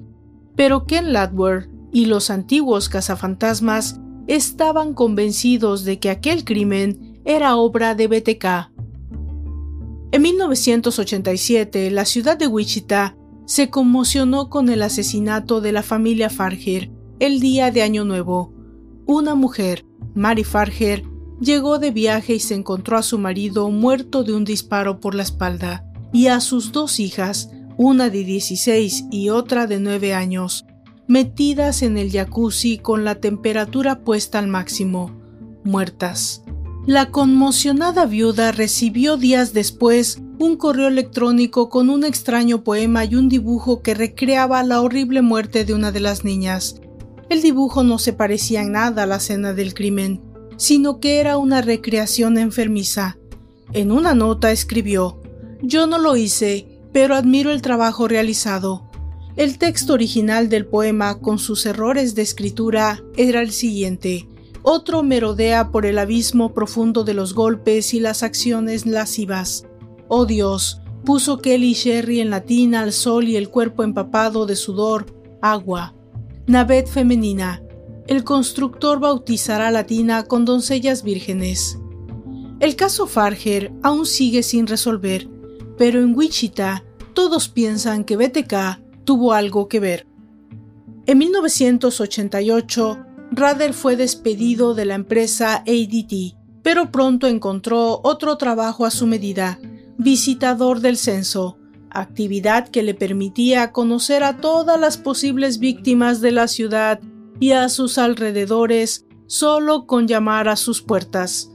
pero Ken Ladwer y los antiguos cazafantasmas estaban convencidos de que aquel crimen era obra de BTK. En 1987, la ciudad de Wichita se conmocionó con el asesinato de la familia Farger el día de Año Nuevo. Una mujer, Mary Farger, llegó de viaje y se encontró a su marido muerto de un disparo por la espalda, y a sus dos hijas, una de 16 y otra de 9 años, metidas en el jacuzzi con la temperatura puesta al máximo, muertas. La conmocionada viuda recibió días después un correo electrónico con un extraño poema y un dibujo que recreaba la horrible muerte de una de las niñas. El dibujo no se parecía en nada a la escena del crimen, sino que era una recreación enfermiza. En una nota escribió, Yo no lo hice, pero admiro el trabajo realizado. El texto original del poema, con sus errores de escritura, era el siguiente. Otro merodea por el abismo profundo de los golpes y las acciones lascivas. Oh Dios, puso Kelly Sherry en latina al sol y el cuerpo empapado de sudor, agua. Navet femenina. El constructor bautizará latina con doncellas vírgenes. El caso Farger aún sigue sin resolver, pero en Wichita todos piensan que BTK tuvo algo que ver. En 1988, Rader fue despedido de la empresa ADT, pero pronto encontró otro trabajo a su medida, visitador del censo, actividad que le permitía conocer a todas las posibles víctimas de la ciudad y a sus alrededores solo con llamar a sus puertas.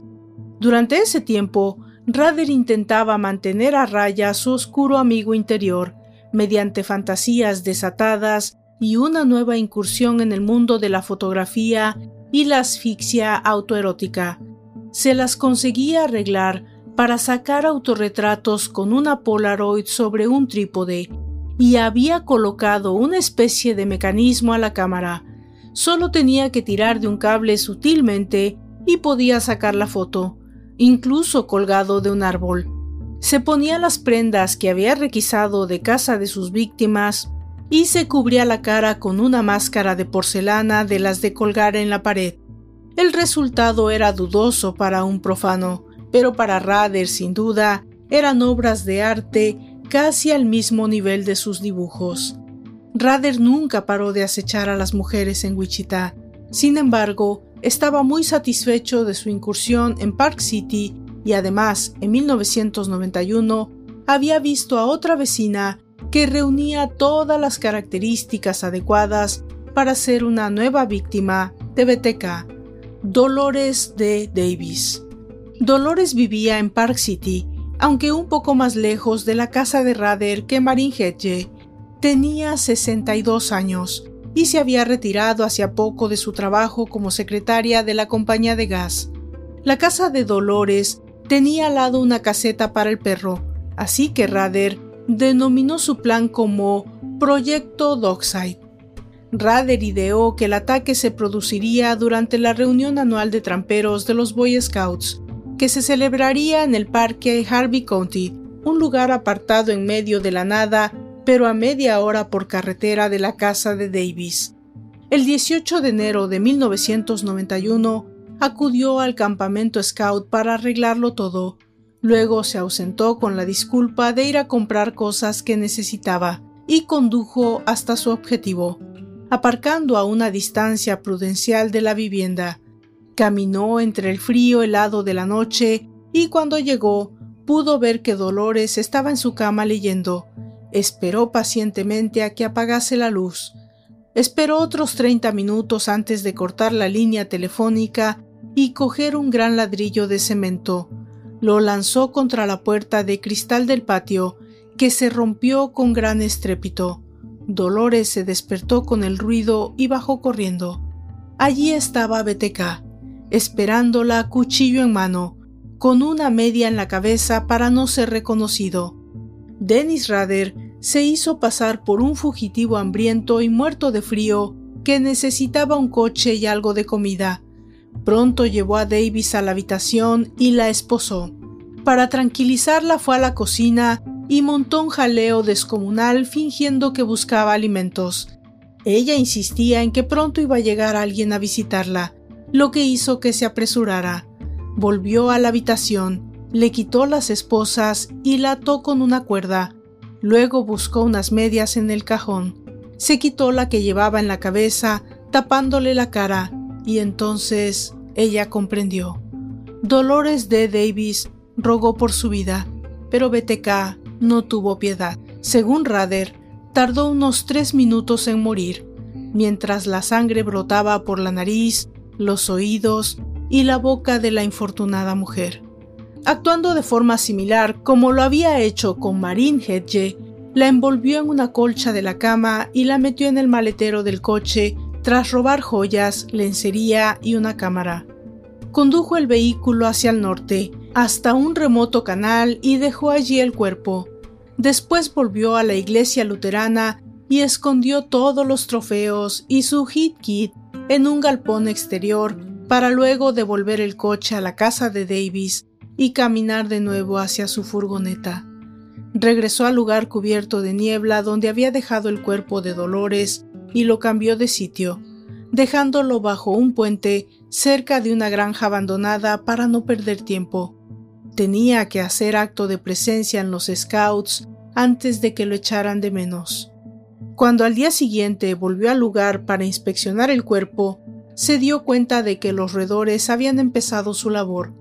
Durante ese tiempo, Rader intentaba mantener a raya a su oscuro amigo interior, mediante fantasías desatadas y una nueva incursión en el mundo de la fotografía y la asfixia autoerótica. Se las conseguía arreglar para sacar autorretratos con una Polaroid sobre un trípode y había colocado una especie de mecanismo a la cámara. Solo tenía que tirar de un cable sutilmente y podía sacar la foto incluso colgado de un árbol. Se ponía las prendas que había requisado de casa de sus víctimas y se cubría la cara con una máscara de porcelana de las de colgar en la pared. El resultado era dudoso para un profano, pero para Rader sin duda eran obras de arte casi al mismo nivel de sus dibujos. Rader nunca paró de acechar a las mujeres en Wichita. Sin embargo, estaba muy satisfecho de su incursión en Park City y además, en 1991, había visto a otra vecina que reunía todas las características adecuadas para ser una nueva víctima de BTK, Dolores D. Davis. Dolores vivía en Park City, aunque un poco más lejos de la casa de Rader que Marin Hedge. Tenía 62 años y se había retirado hacía poco de su trabajo como secretaria de la compañía de gas. La casa de Dolores tenía al lado una caseta para el perro, así que Rader denominó su plan como Proyecto Dockside. Rader ideó que el ataque se produciría durante la reunión anual de tramperos de los Boy Scouts, que se celebraría en el parque Harvey County, un lugar apartado en medio de la nada pero a media hora por carretera de la casa de Davis. El 18 de enero de 1991 acudió al campamento Scout para arreglarlo todo. Luego se ausentó con la disculpa de ir a comprar cosas que necesitaba y condujo hasta su objetivo, aparcando a una distancia prudencial de la vivienda. Caminó entre el frío helado de la noche y cuando llegó pudo ver que Dolores estaba en su cama leyendo. Esperó pacientemente a que apagase la luz. Esperó otros treinta minutos antes de cortar la línea telefónica y coger un gran ladrillo de cemento. Lo lanzó contra la puerta de cristal del patio, que se rompió con gran estrépito. Dolores se despertó con el ruido y bajó corriendo. Allí estaba BTK, esperándola cuchillo en mano, con una media en la cabeza para no ser reconocido. Dennis Rader se hizo pasar por un fugitivo hambriento y muerto de frío que necesitaba un coche y algo de comida. Pronto llevó a Davis a la habitación y la esposó. Para tranquilizarla fue a la cocina y montó un jaleo descomunal fingiendo que buscaba alimentos. Ella insistía en que pronto iba a llegar alguien a visitarla, lo que hizo que se apresurara. Volvió a la habitación, le quitó las esposas y la ató con una cuerda. Luego buscó unas medias en el cajón. Se quitó la que llevaba en la cabeza, tapándole la cara, y entonces ella comprendió. Dolores D. Davis rogó por su vida, pero BTK no tuvo piedad. Según Rader, tardó unos tres minutos en morir, mientras la sangre brotaba por la nariz, los oídos y la boca de la infortunada mujer. Actuando de forma similar como lo había hecho con Marine Hedge, la envolvió en una colcha de la cama y la metió en el maletero del coche tras robar joyas, lencería y una cámara. Condujo el vehículo hacia el norte, hasta un remoto canal y dejó allí el cuerpo. Después volvió a la iglesia luterana y escondió todos los trofeos y su hit kit en un galpón exterior para luego devolver el coche a la casa de Davis y caminar de nuevo hacia su furgoneta. Regresó al lugar cubierto de niebla donde había dejado el cuerpo de Dolores y lo cambió de sitio, dejándolo bajo un puente cerca de una granja abandonada para no perder tiempo. Tenía que hacer acto de presencia en los scouts antes de que lo echaran de menos. Cuando al día siguiente volvió al lugar para inspeccionar el cuerpo, se dio cuenta de que los roedores habían empezado su labor.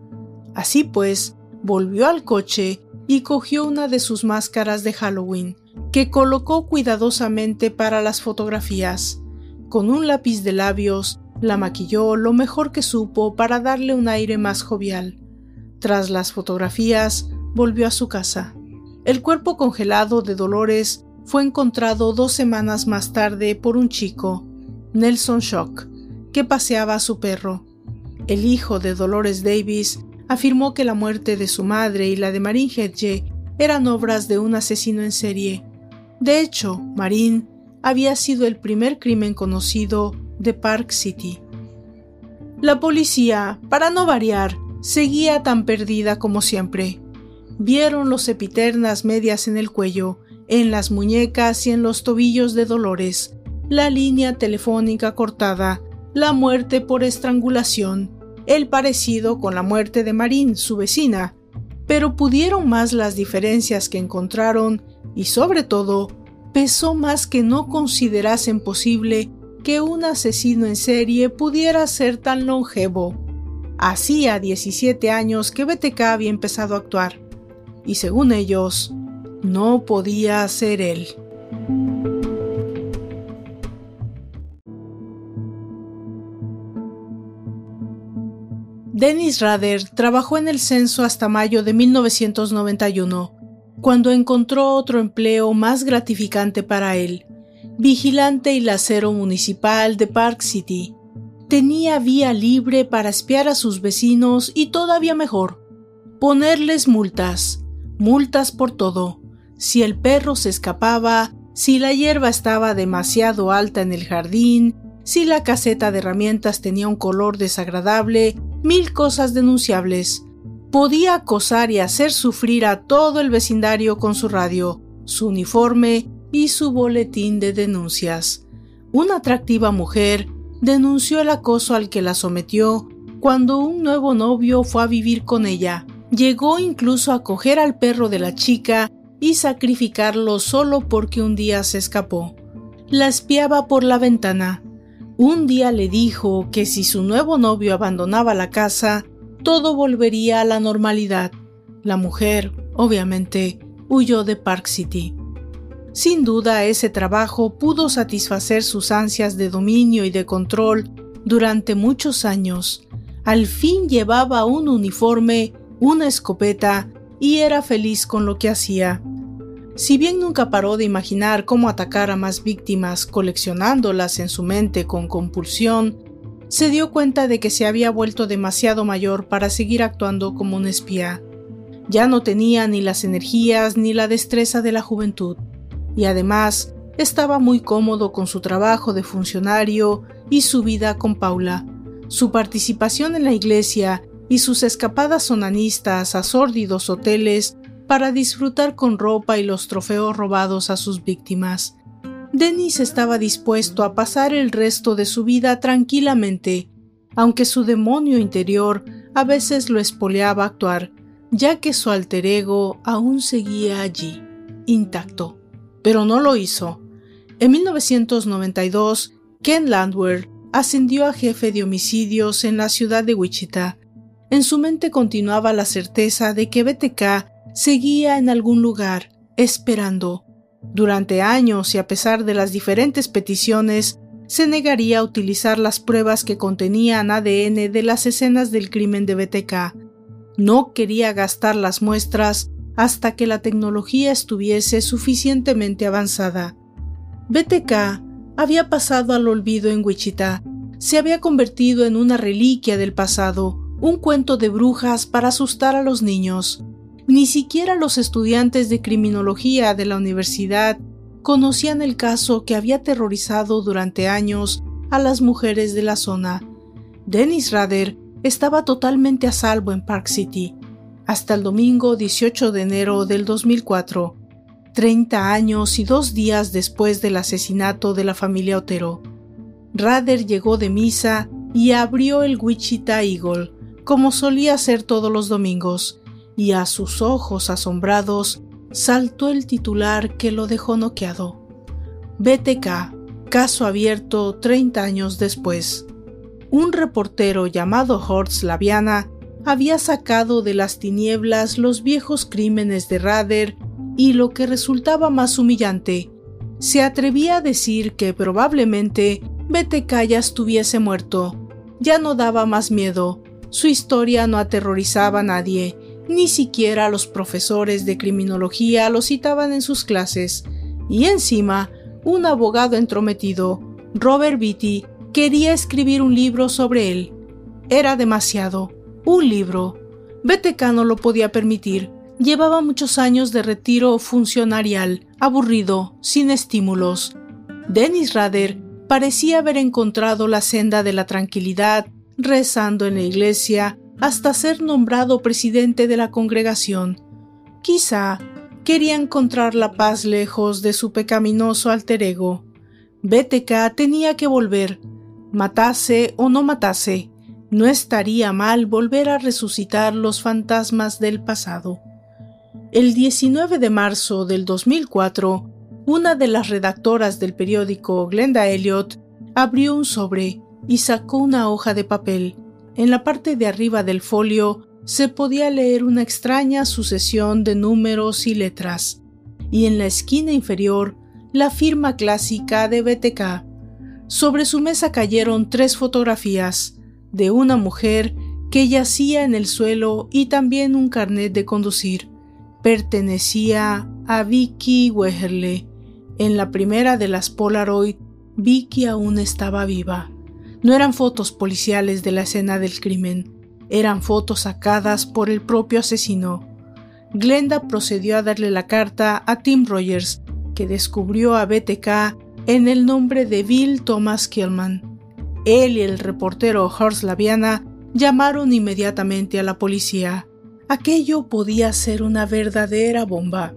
Así pues, volvió al coche y cogió una de sus máscaras de Halloween, que colocó cuidadosamente para las fotografías. Con un lápiz de labios, la maquilló lo mejor que supo para darle un aire más jovial. Tras las fotografías, volvió a su casa. El cuerpo congelado de Dolores fue encontrado dos semanas más tarde por un chico, Nelson Shock, que paseaba a su perro. El hijo de Dolores Davis afirmó que la muerte de su madre y la de Marine Hedge eran obras de un asesino en serie. De hecho, Marine había sido el primer crimen conocido de Park City. La policía, para no variar, seguía tan perdida como siempre. Vieron los epiternas medias en el cuello, en las muñecas y en los tobillos de Dolores, la línea telefónica cortada, la muerte por estrangulación, el parecido con la muerte de Marín, su vecina, pero pudieron más las diferencias que encontraron y sobre todo pesó más que no considerasen posible que un asesino en serie pudiera ser tan longevo. Hacía 17 años que BTK había empezado a actuar, y según ellos, no podía ser él. Dennis Rader trabajó en el censo hasta mayo de 1991, cuando encontró otro empleo más gratificante para él, vigilante y lacero municipal de Park City. Tenía vía libre para espiar a sus vecinos y todavía mejor, ponerles multas, multas por todo, si el perro se escapaba, si la hierba estaba demasiado alta en el jardín, si la caseta de herramientas tenía un color desagradable, mil cosas denunciables. Podía acosar y hacer sufrir a todo el vecindario con su radio, su uniforme y su boletín de denuncias. Una atractiva mujer denunció el acoso al que la sometió cuando un nuevo novio fue a vivir con ella. Llegó incluso a coger al perro de la chica y sacrificarlo solo porque un día se escapó. La espiaba por la ventana. Un día le dijo que si su nuevo novio abandonaba la casa, todo volvería a la normalidad. La mujer, obviamente, huyó de Park City. Sin duda ese trabajo pudo satisfacer sus ansias de dominio y de control durante muchos años. Al fin llevaba un uniforme, una escopeta y era feliz con lo que hacía. Si bien nunca paró de imaginar cómo atacar a más víctimas coleccionándolas en su mente con compulsión, se dio cuenta de que se había vuelto demasiado mayor para seguir actuando como un espía. Ya no tenía ni las energías ni la destreza de la juventud, y además estaba muy cómodo con su trabajo de funcionario y su vida con Paula. Su participación en la iglesia y sus escapadas onanistas a sórdidos hoteles para disfrutar con ropa y los trofeos robados a sus víctimas. Dennis estaba dispuesto a pasar el resto de su vida tranquilamente, aunque su demonio interior a veces lo espoleaba actuar, ya que su alter ego aún seguía allí, intacto. Pero no lo hizo. En 1992, Ken Landwehr ascendió a jefe de homicidios en la ciudad de Wichita en su mente continuaba la certeza de que BTK seguía en algún lugar, esperando. Durante años y a pesar de las diferentes peticiones, se negaría a utilizar las pruebas que contenían ADN de las escenas del crimen de BTK. No quería gastar las muestras hasta que la tecnología estuviese suficientemente avanzada. BTK había pasado al olvido en Wichita. Se había convertido en una reliquia del pasado, un cuento de brujas para asustar a los niños. Ni siquiera los estudiantes de criminología de la universidad conocían el caso que había aterrorizado durante años a las mujeres de la zona. Dennis Rader estaba totalmente a salvo en Park City hasta el domingo 18 de enero del 2004, 30 años y dos días después del asesinato de la familia Otero. Rader llegó de misa y abrió el Wichita Eagle, como solía hacer todos los domingos, y a sus ojos asombrados saltó el titular que lo dejó noqueado. BTK, caso abierto 30 años después. Un reportero llamado Horst Laviana había sacado de las tinieblas los viejos crímenes de Rader y lo que resultaba más humillante, se atrevía a decir que probablemente BTK ya estuviese muerto. Ya no daba más miedo, su historia no aterrorizaba a nadie, ni siquiera los profesores de criminología lo citaban en sus clases, y encima, un abogado entrometido, Robert Beatty, quería escribir un libro sobre él. Era demasiado. Un libro. BTK no lo podía permitir. Llevaba muchos años de retiro funcionarial, aburrido, sin estímulos. Dennis Rader parecía haber encontrado la senda de la tranquilidad, rezando en la iglesia, hasta ser nombrado presidente de la congregación. Quizá quería encontrar la paz lejos de su pecaminoso alter ego. BTK tenía que volver, matase o no matase. No estaría mal volver a resucitar los fantasmas del pasado. El 19 de marzo del 2004, una de las redactoras del periódico, Glenda Elliot, abrió un sobre y sacó una hoja de papel. En la parte de arriba del folio se podía leer una extraña sucesión de números y letras, y en la esquina inferior la firma clásica de BTK. Sobre su mesa cayeron tres fotografías de una mujer que yacía en el suelo y también un carnet de conducir. Pertenecía a Vicky Weherle. En la primera de las Polaroid, Vicky aún estaba viva. No eran fotos policiales de la escena del crimen, eran fotos sacadas por el propio asesino. Glenda procedió a darle la carta a Tim Rogers, que descubrió a BTK en el nombre de Bill Thomas Killman. Él y el reportero Horst Laviana llamaron inmediatamente a la policía. Aquello podía ser una verdadera bomba.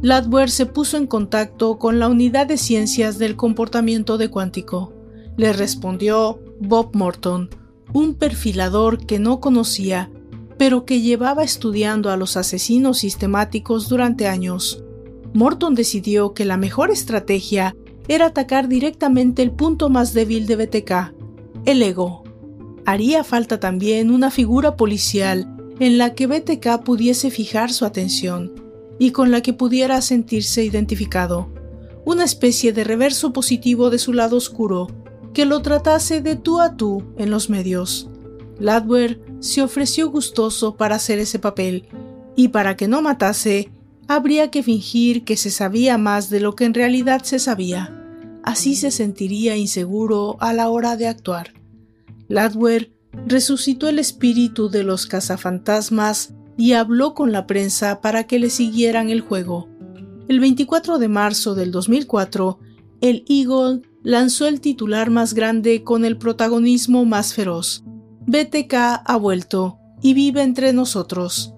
Ladwer se puso en contacto con la unidad de ciencias del comportamiento de cuántico le respondió Bob Morton, un perfilador que no conocía, pero que llevaba estudiando a los asesinos sistemáticos durante años. Morton decidió que la mejor estrategia era atacar directamente el punto más débil de BTK, el ego. Haría falta también una figura policial en la que BTK pudiese fijar su atención y con la que pudiera sentirse identificado, una especie de reverso positivo de su lado oscuro, que lo tratase de tú a tú en los medios. Ladwer se ofreció gustoso para hacer ese papel, y para que no matase, habría que fingir que se sabía más de lo que en realidad se sabía. Así se sentiría inseguro a la hora de actuar. Ladwer resucitó el espíritu de los cazafantasmas y habló con la prensa para que le siguieran el juego. El 24 de marzo del 2004, el Eagle lanzó el titular más grande con el protagonismo más feroz. BTK ha vuelto y vive entre nosotros.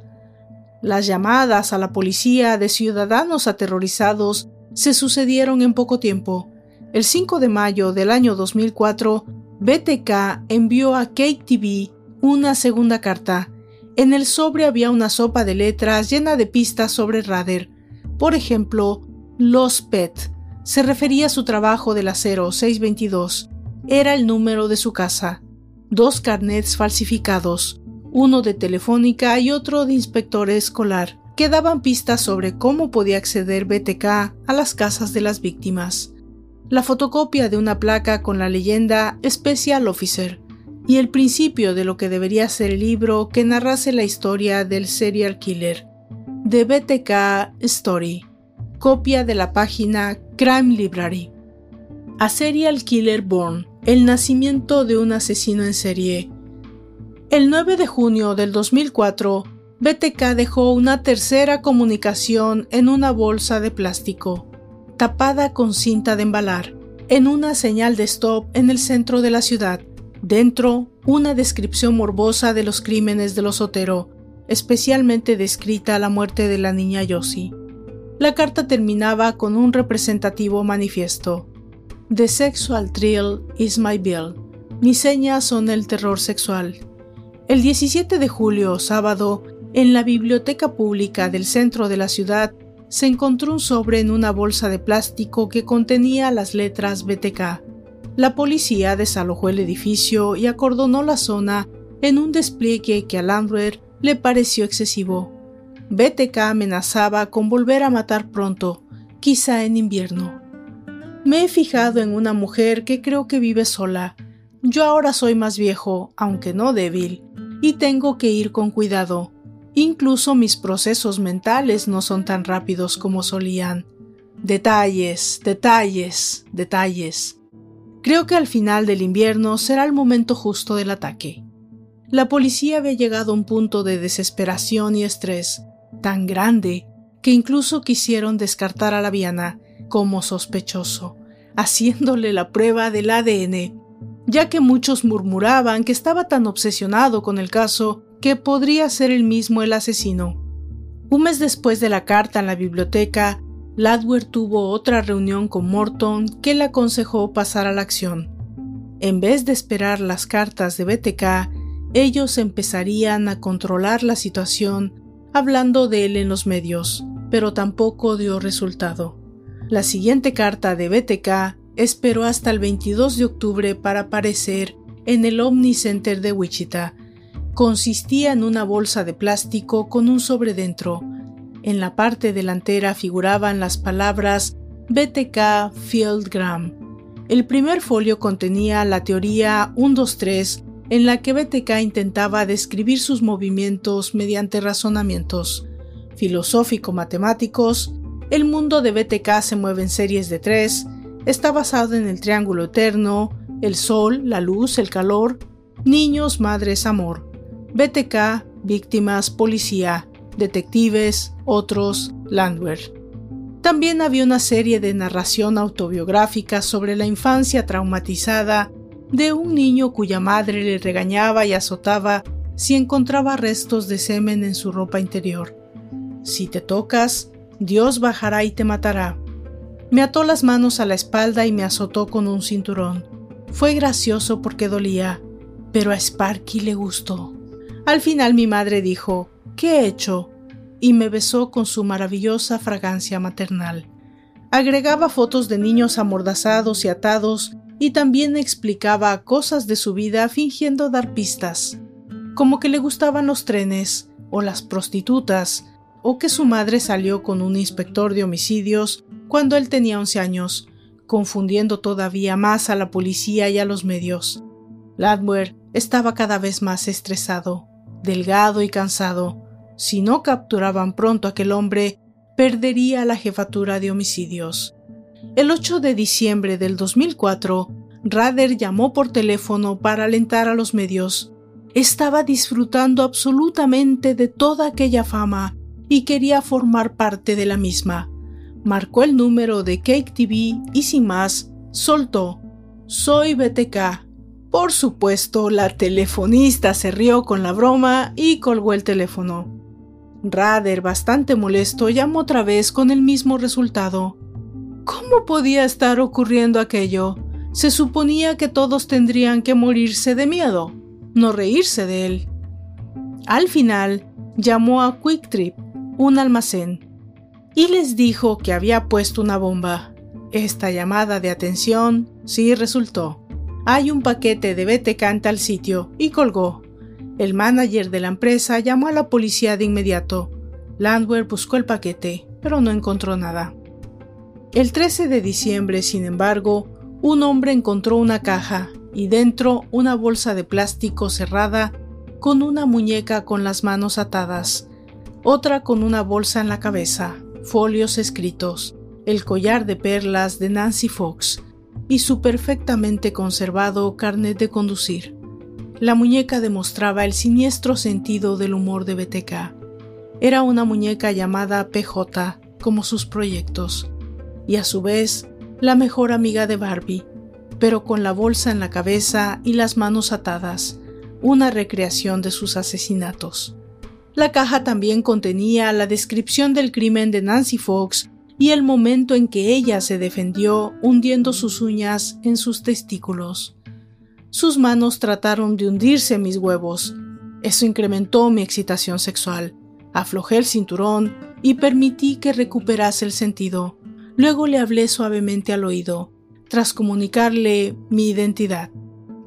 Las llamadas a la policía de ciudadanos aterrorizados se sucedieron en poco tiempo. El 5 de mayo del año 2004, BTK envió a KTV una segunda carta. En el sobre había una sopa de letras llena de pistas sobre Rader. Por ejemplo, Los Pet, se refería a su trabajo del acero 622. Era el número de su casa. Dos carnets falsificados, uno de telefónica y otro de inspector escolar, que daban pistas sobre cómo podía acceder BTK a las casas de las víctimas. La fotocopia de una placa con la leyenda Special Officer y el principio de lo que debería ser el libro que narrase la historia del serial killer, de BTK Story copia de la página Crime Library. A Serial Killer Born, el nacimiento de un asesino en serie. El 9 de junio del 2004, BTK dejó una tercera comunicación en una bolsa de plástico, tapada con cinta de embalar, en una señal de stop en el centro de la ciudad. Dentro, una descripción morbosa de los crímenes de los Otero, especialmente descrita la muerte de la niña Yossi. La carta terminaba con un representativo manifiesto. The sexual thrill is my bill. Mis señas son el terror sexual. El 17 de julio, sábado, en la biblioteca pública del centro de la ciudad, se encontró un sobre en una bolsa de plástico que contenía las letras BTK. La policía desalojó el edificio y acordonó la zona en un despliegue que a Landwehr le pareció excesivo. BTK amenazaba con volver a matar pronto, quizá en invierno. Me he fijado en una mujer que creo que vive sola. Yo ahora soy más viejo, aunque no débil, y tengo que ir con cuidado. Incluso mis procesos mentales no son tan rápidos como solían. Detalles, detalles, detalles. Creo que al final del invierno será el momento justo del ataque. La policía había llegado a un punto de desesperación y estrés tan grande que incluso quisieron descartar a la Viana como sospechoso, haciéndole la prueba del ADN, ya que muchos murmuraban que estaba tan obsesionado con el caso que podría ser el mismo el asesino. Un mes después de la carta en la biblioteca, Ladwer tuvo otra reunión con Morton que le aconsejó pasar a la acción. En vez de esperar las cartas de BTK, ellos empezarían a controlar la situación hablando de él en los medios, pero tampoco dio resultado. La siguiente carta de BTK esperó hasta el 22 de octubre para aparecer en el Omni Center de Wichita, consistía en una bolsa de plástico con un sobre dentro. En la parte delantera figuraban las palabras BTK Fieldgram. El primer folio contenía la teoría 123 en la que BTK intentaba describir sus movimientos mediante razonamientos filosófico-matemáticos. El mundo de BTK se mueve en series de tres, está basado en el triángulo eterno, el sol, la luz, el calor, niños, madres, amor. BTK, víctimas, policía, detectives, otros, Landwehr. También había una serie de narración autobiográfica sobre la infancia traumatizada de un niño cuya madre le regañaba y azotaba si encontraba restos de semen en su ropa interior. Si te tocas, Dios bajará y te matará. Me ató las manos a la espalda y me azotó con un cinturón. Fue gracioso porque dolía, pero a Sparky le gustó. Al final mi madre dijo, ¿qué he hecho? y me besó con su maravillosa fragancia maternal. Agregaba fotos de niños amordazados y atados y también explicaba cosas de su vida fingiendo dar pistas, como que le gustaban los trenes o las prostitutas, o que su madre salió con un inspector de homicidios cuando él tenía 11 años, confundiendo todavía más a la policía y a los medios. Ladwer estaba cada vez más estresado delgado y cansado. Si no capturaban pronto a aquel hombre, perdería la jefatura de homicidios. El 8 de diciembre del 2004, Rader llamó por teléfono para alentar a los medios. Estaba disfrutando absolutamente de toda aquella fama y quería formar parte de la misma. Marcó el número de Cake TV y sin más, soltó. Soy BTK, por supuesto, la telefonista se rió con la broma y colgó el teléfono. Rader, bastante molesto, llamó otra vez con el mismo resultado. ¿Cómo podía estar ocurriendo aquello? Se suponía que todos tendrían que morirse de miedo, no reírse de él. Al final, llamó a Quick Trip, un almacén, y les dijo que había puesto una bomba. Esta llamada de atención sí resultó. Hay un paquete de BTK en tal sitio y colgó. El manager de la empresa llamó a la policía de inmediato. Landwehr buscó el paquete, pero no encontró nada. El 13 de diciembre, sin embargo, un hombre encontró una caja y dentro una bolsa de plástico cerrada con una muñeca con las manos atadas, otra con una bolsa en la cabeza, folios escritos, el collar de perlas de Nancy Fox, y su perfectamente conservado carnet de conducir. La muñeca demostraba el siniestro sentido del humor de BTK. Era una muñeca llamada PJ, como sus proyectos, y a su vez la mejor amiga de Barbie, pero con la bolsa en la cabeza y las manos atadas, una recreación de sus asesinatos. La caja también contenía la descripción del crimen de Nancy Fox y el momento en que ella se defendió hundiendo sus uñas en sus testículos. Sus manos trataron de hundirse en mis huevos. Eso incrementó mi excitación sexual. Aflojé el cinturón y permití que recuperase el sentido. Luego le hablé suavemente al oído, tras comunicarle mi identidad.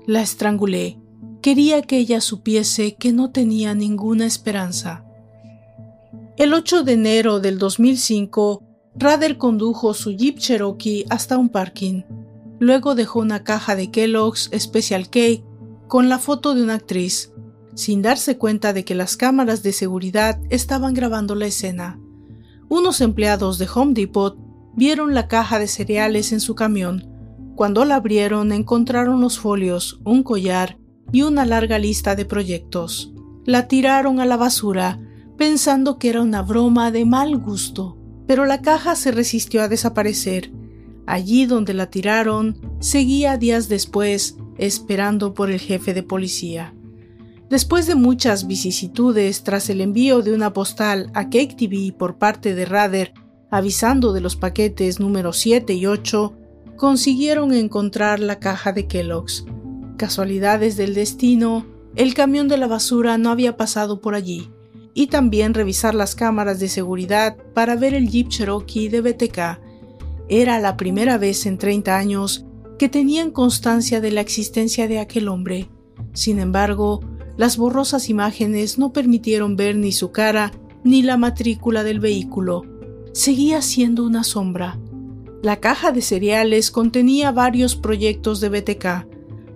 La estrangulé. Quería que ella supiese que no tenía ninguna esperanza. El 8 de enero del 2005, Rader condujo su Jeep Cherokee hasta un parking. Luego dejó una caja de Kellogg's Special Cake con la foto de una actriz, sin darse cuenta de que las cámaras de seguridad estaban grabando la escena. Unos empleados de Home Depot vieron la caja de cereales en su camión. Cuando la abrieron encontraron los folios, un collar y una larga lista de proyectos. La tiraron a la basura, pensando que era una broma de mal gusto pero la caja se resistió a desaparecer. Allí donde la tiraron, seguía días después esperando por el jefe de policía. Después de muchas vicisitudes tras el envío de una postal a Cake TV por parte de Rader avisando de los paquetes número 7 y 8, consiguieron encontrar la caja de Kellogg's. Casualidades del destino, el camión de la basura no había pasado por allí y también revisar las cámaras de seguridad para ver el Jeep Cherokee de BTK. Era la primera vez en 30 años que tenían constancia de la existencia de aquel hombre. Sin embargo, las borrosas imágenes no permitieron ver ni su cara ni la matrícula del vehículo. Seguía siendo una sombra. La caja de cereales contenía varios proyectos de BTK,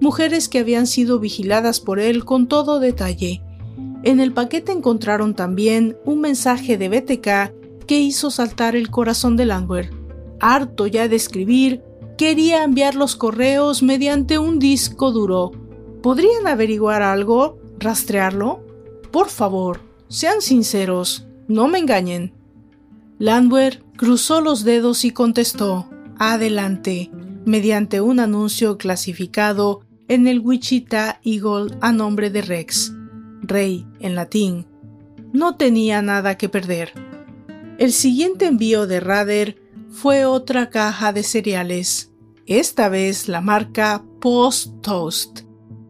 mujeres que habían sido vigiladas por él con todo detalle, en el paquete encontraron también un mensaje de BTK que hizo saltar el corazón de Landwehr. Harto ya de escribir, quería enviar los correos mediante un disco duro. ¿Podrían averiguar algo? ¿Rastrearlo? Por favor, sean sinceros, no me engañen. Landwehr cruzó los dedos y contestó, adelante, mediante un anuncio clasificado en el Wichita Eagle a nombre de Rex rey en latín, no tenía nada que perder. El siguiente envío de Rader fue otra caja de cereales, esta vez la marca Post Toast.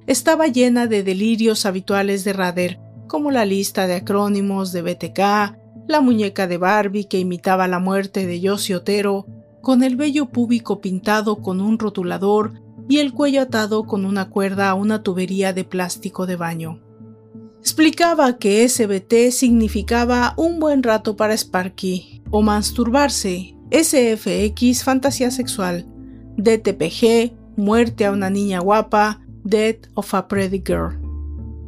Estaba llena de delirios habituales de Rader, como la lista de acrónimos de BTK, la muñeca de Barbie que imitaba la muerte de Yossi Otero, con el vello púbico pintado con un rotulador y el cuello atado con una cuerda a una tubería de plástico de baño. Explicaba que SBT significaba un buen rato para Sparky, o masturbarse, SFX fantasía sexual, DTPG muerte a una niña guapa, Death of a Pretty Girl.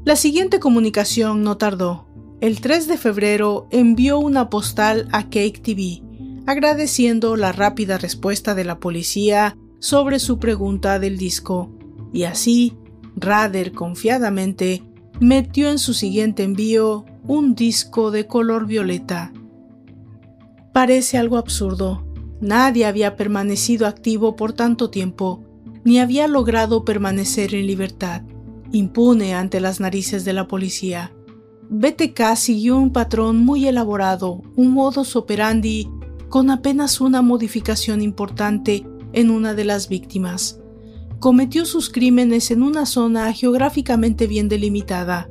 La siguiente comunicación no tardó. El 3 de febrero envió una postal a Cake TV, agradeciendo la rápida respuesta de la policía sobre su pregunta del disco, y así, Rader confiadamente metió en su siguiente envío un disco de color violeta. Parece algo absurdo. Nadie había permanecido activo por tanto tiempo, ni había logrado permanecer en libertad, impune ante las narices de la policía. BTK siguió un patrón muy elaborado, un modus operandi con apenas una modificación importante en una de las víctimas cometió sus crímenes en una zona geográficamente bien delimitada.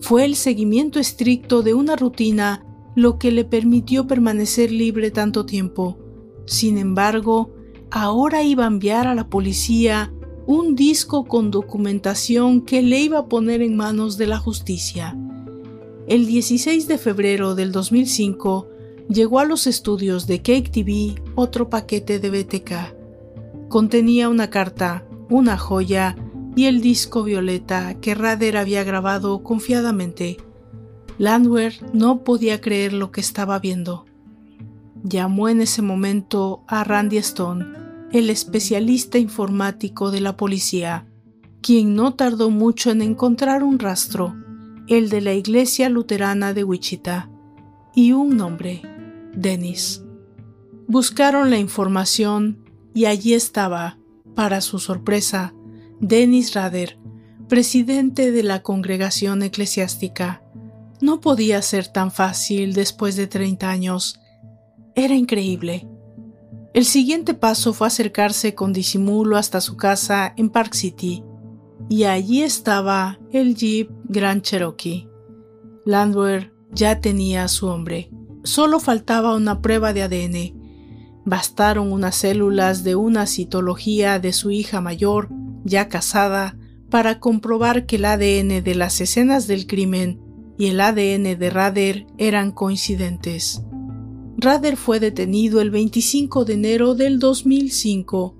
Fue el seguimiento estricto de una rutina lo que le permitió permanecer libre tanto tiempo. Sin embargo, ahora iba a enviar a la policía un disco con documentación que le iba a poner en manos de la justicia. El 16 de febrero del 2005 llegó a los estudios de Cake TV otro paquete de BTK. Contenía una carta una joya y el disco violeta que Rader había grabado confiadamente. Landwehr no podía creer lo que estaba viendo. Llamó en ese momento a Randy Stone, el especialista informático de la policía, quien no tardó mucho en encontrar un rastro, el de la iglesia luterana de Wichita, y un nombre, Dennis. Buscaron la información y allí estaba, para su sorpresa, Dennis Rader, presidente de la congregación eclesiástica. No podía ser tan fácil después de 30 años. Era increíble. El siguiente paso fue acercarse con disimulo hasta su casa en Park City, y allí estaba el Jeep Grand Cherokee. Landwehr ya tenía a su hombre. Solo faltaba una prueba de ADN. Bastaron unas células de una citología de su hija mayor, ya casada, para comprobar que el ADN de las escenas del crimen y el ADN de Rader eran coincidentes. Rader fue detenido el 25 de enero del 2005,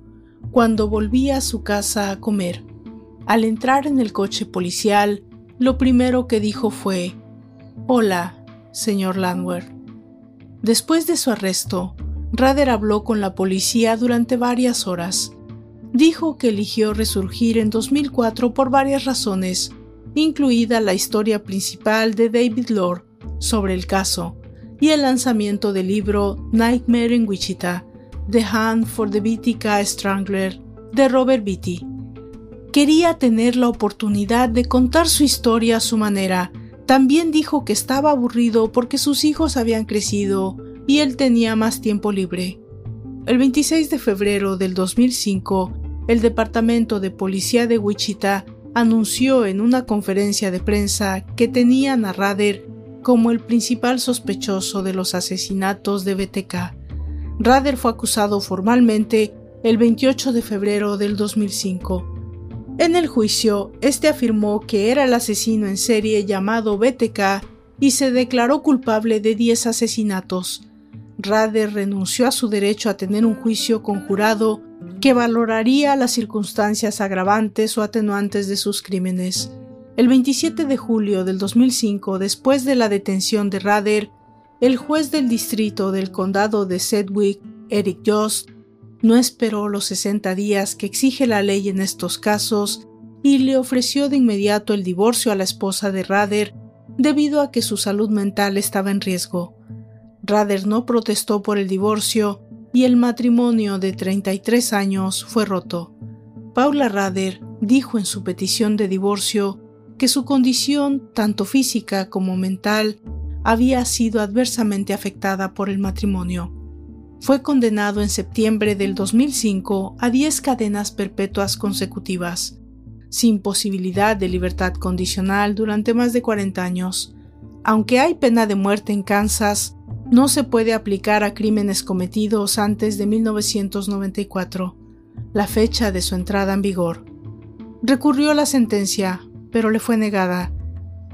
cuando volvía a su casa a comer. Al entrar en el coche policial, lo primero que dijo fue, Hola, señor Landwehr. Después de su arresto, Rader habló con la policía durante varias horas. Dijo que eligió resurgir en 2004 por varias razones, incluida la historia principal de David Lore sobre el caso y el lanzamiento del libro Nightmare in Wichita, The Hand for the BTK Strangler de Robert Beatty. Quería tener la oportunidad de contar su historia a su manera. También dijo que estaba aburrido porque sus hijos habían crecido y él tenía más tiempo libre. El 26 de febrero del 2005, el Departamento de Policía de Wichita anunció en una conferencia de prensa que tenían a Rader como el principal sospechoso de los asesinatos de BTK. Rader fue acusado formalmente el 28 de febrero del 2005. En el juicio, este afirmó que era el asesino en serie llamado BTK y se declaró culpable de 10 asesinatos. Rader renunció a su derecho a tener un juicio conjurado que valoraría las circunstancias agravantes o atenuantes de sus crímenes. El 27 de julio del 2005, después de la detención de Rader, el juez del distrito del condado de Sedgwick, Eric Jost, no esperó los 60 días que exige la ley en estos casos y le ofreció de inmediato el divorcio a la esposa de Rader debido a que su salud mental estaba en riesgo. Rader no protestó por el divorcio y el matrimonio de 33 años fue roto. Paula Rader dijo en su petición de divorcio que su condición, tanto física como mental, había sido adversamente afectada por el matrimonio fue condenado en septiembre del 2005 a 10 cadenas perpetuas consecutivas, sin posibilidad de libertad condicional durante más de 40 años. Aunque hay pena de muerte en Kansas, no se puede aplicar a crímenes cometidos antes de 1994, la fecha de su entrada en vigor. Recurrió a la sentencia, pero le fue negada.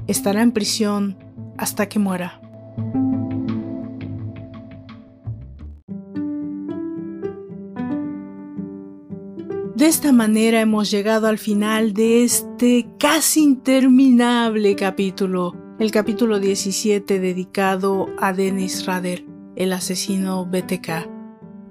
Estará en prisión hasta que muera. De esta manera hemos llegado al final de este casi interminable capítulo, el capítulo 17 dedicado a Dennis Rader, el asesino BTK.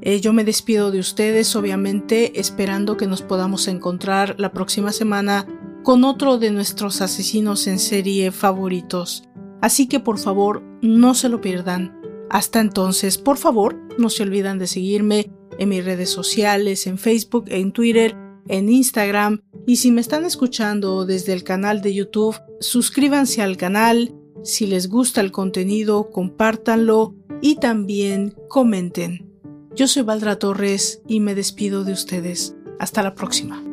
Eh, yo me despido de ustedes, obviamente, esperando que nos podamos encontrar la próxima semana con otro de nuestros asesinos en serie favoritos. Así que por favor, no se lo pierdan. Hasta entonces, por favor, no se olviden de seguirme en mis redes sociales, en Facebook, en Twitter, en Instagram y si me están escuchando desde el canal de YouTube, suscríbanse al canal, si les gusta el contenido, compártanlo y también comenten. Yo soy Valdra Torres y me despido de ustedes. Hasta la próxima.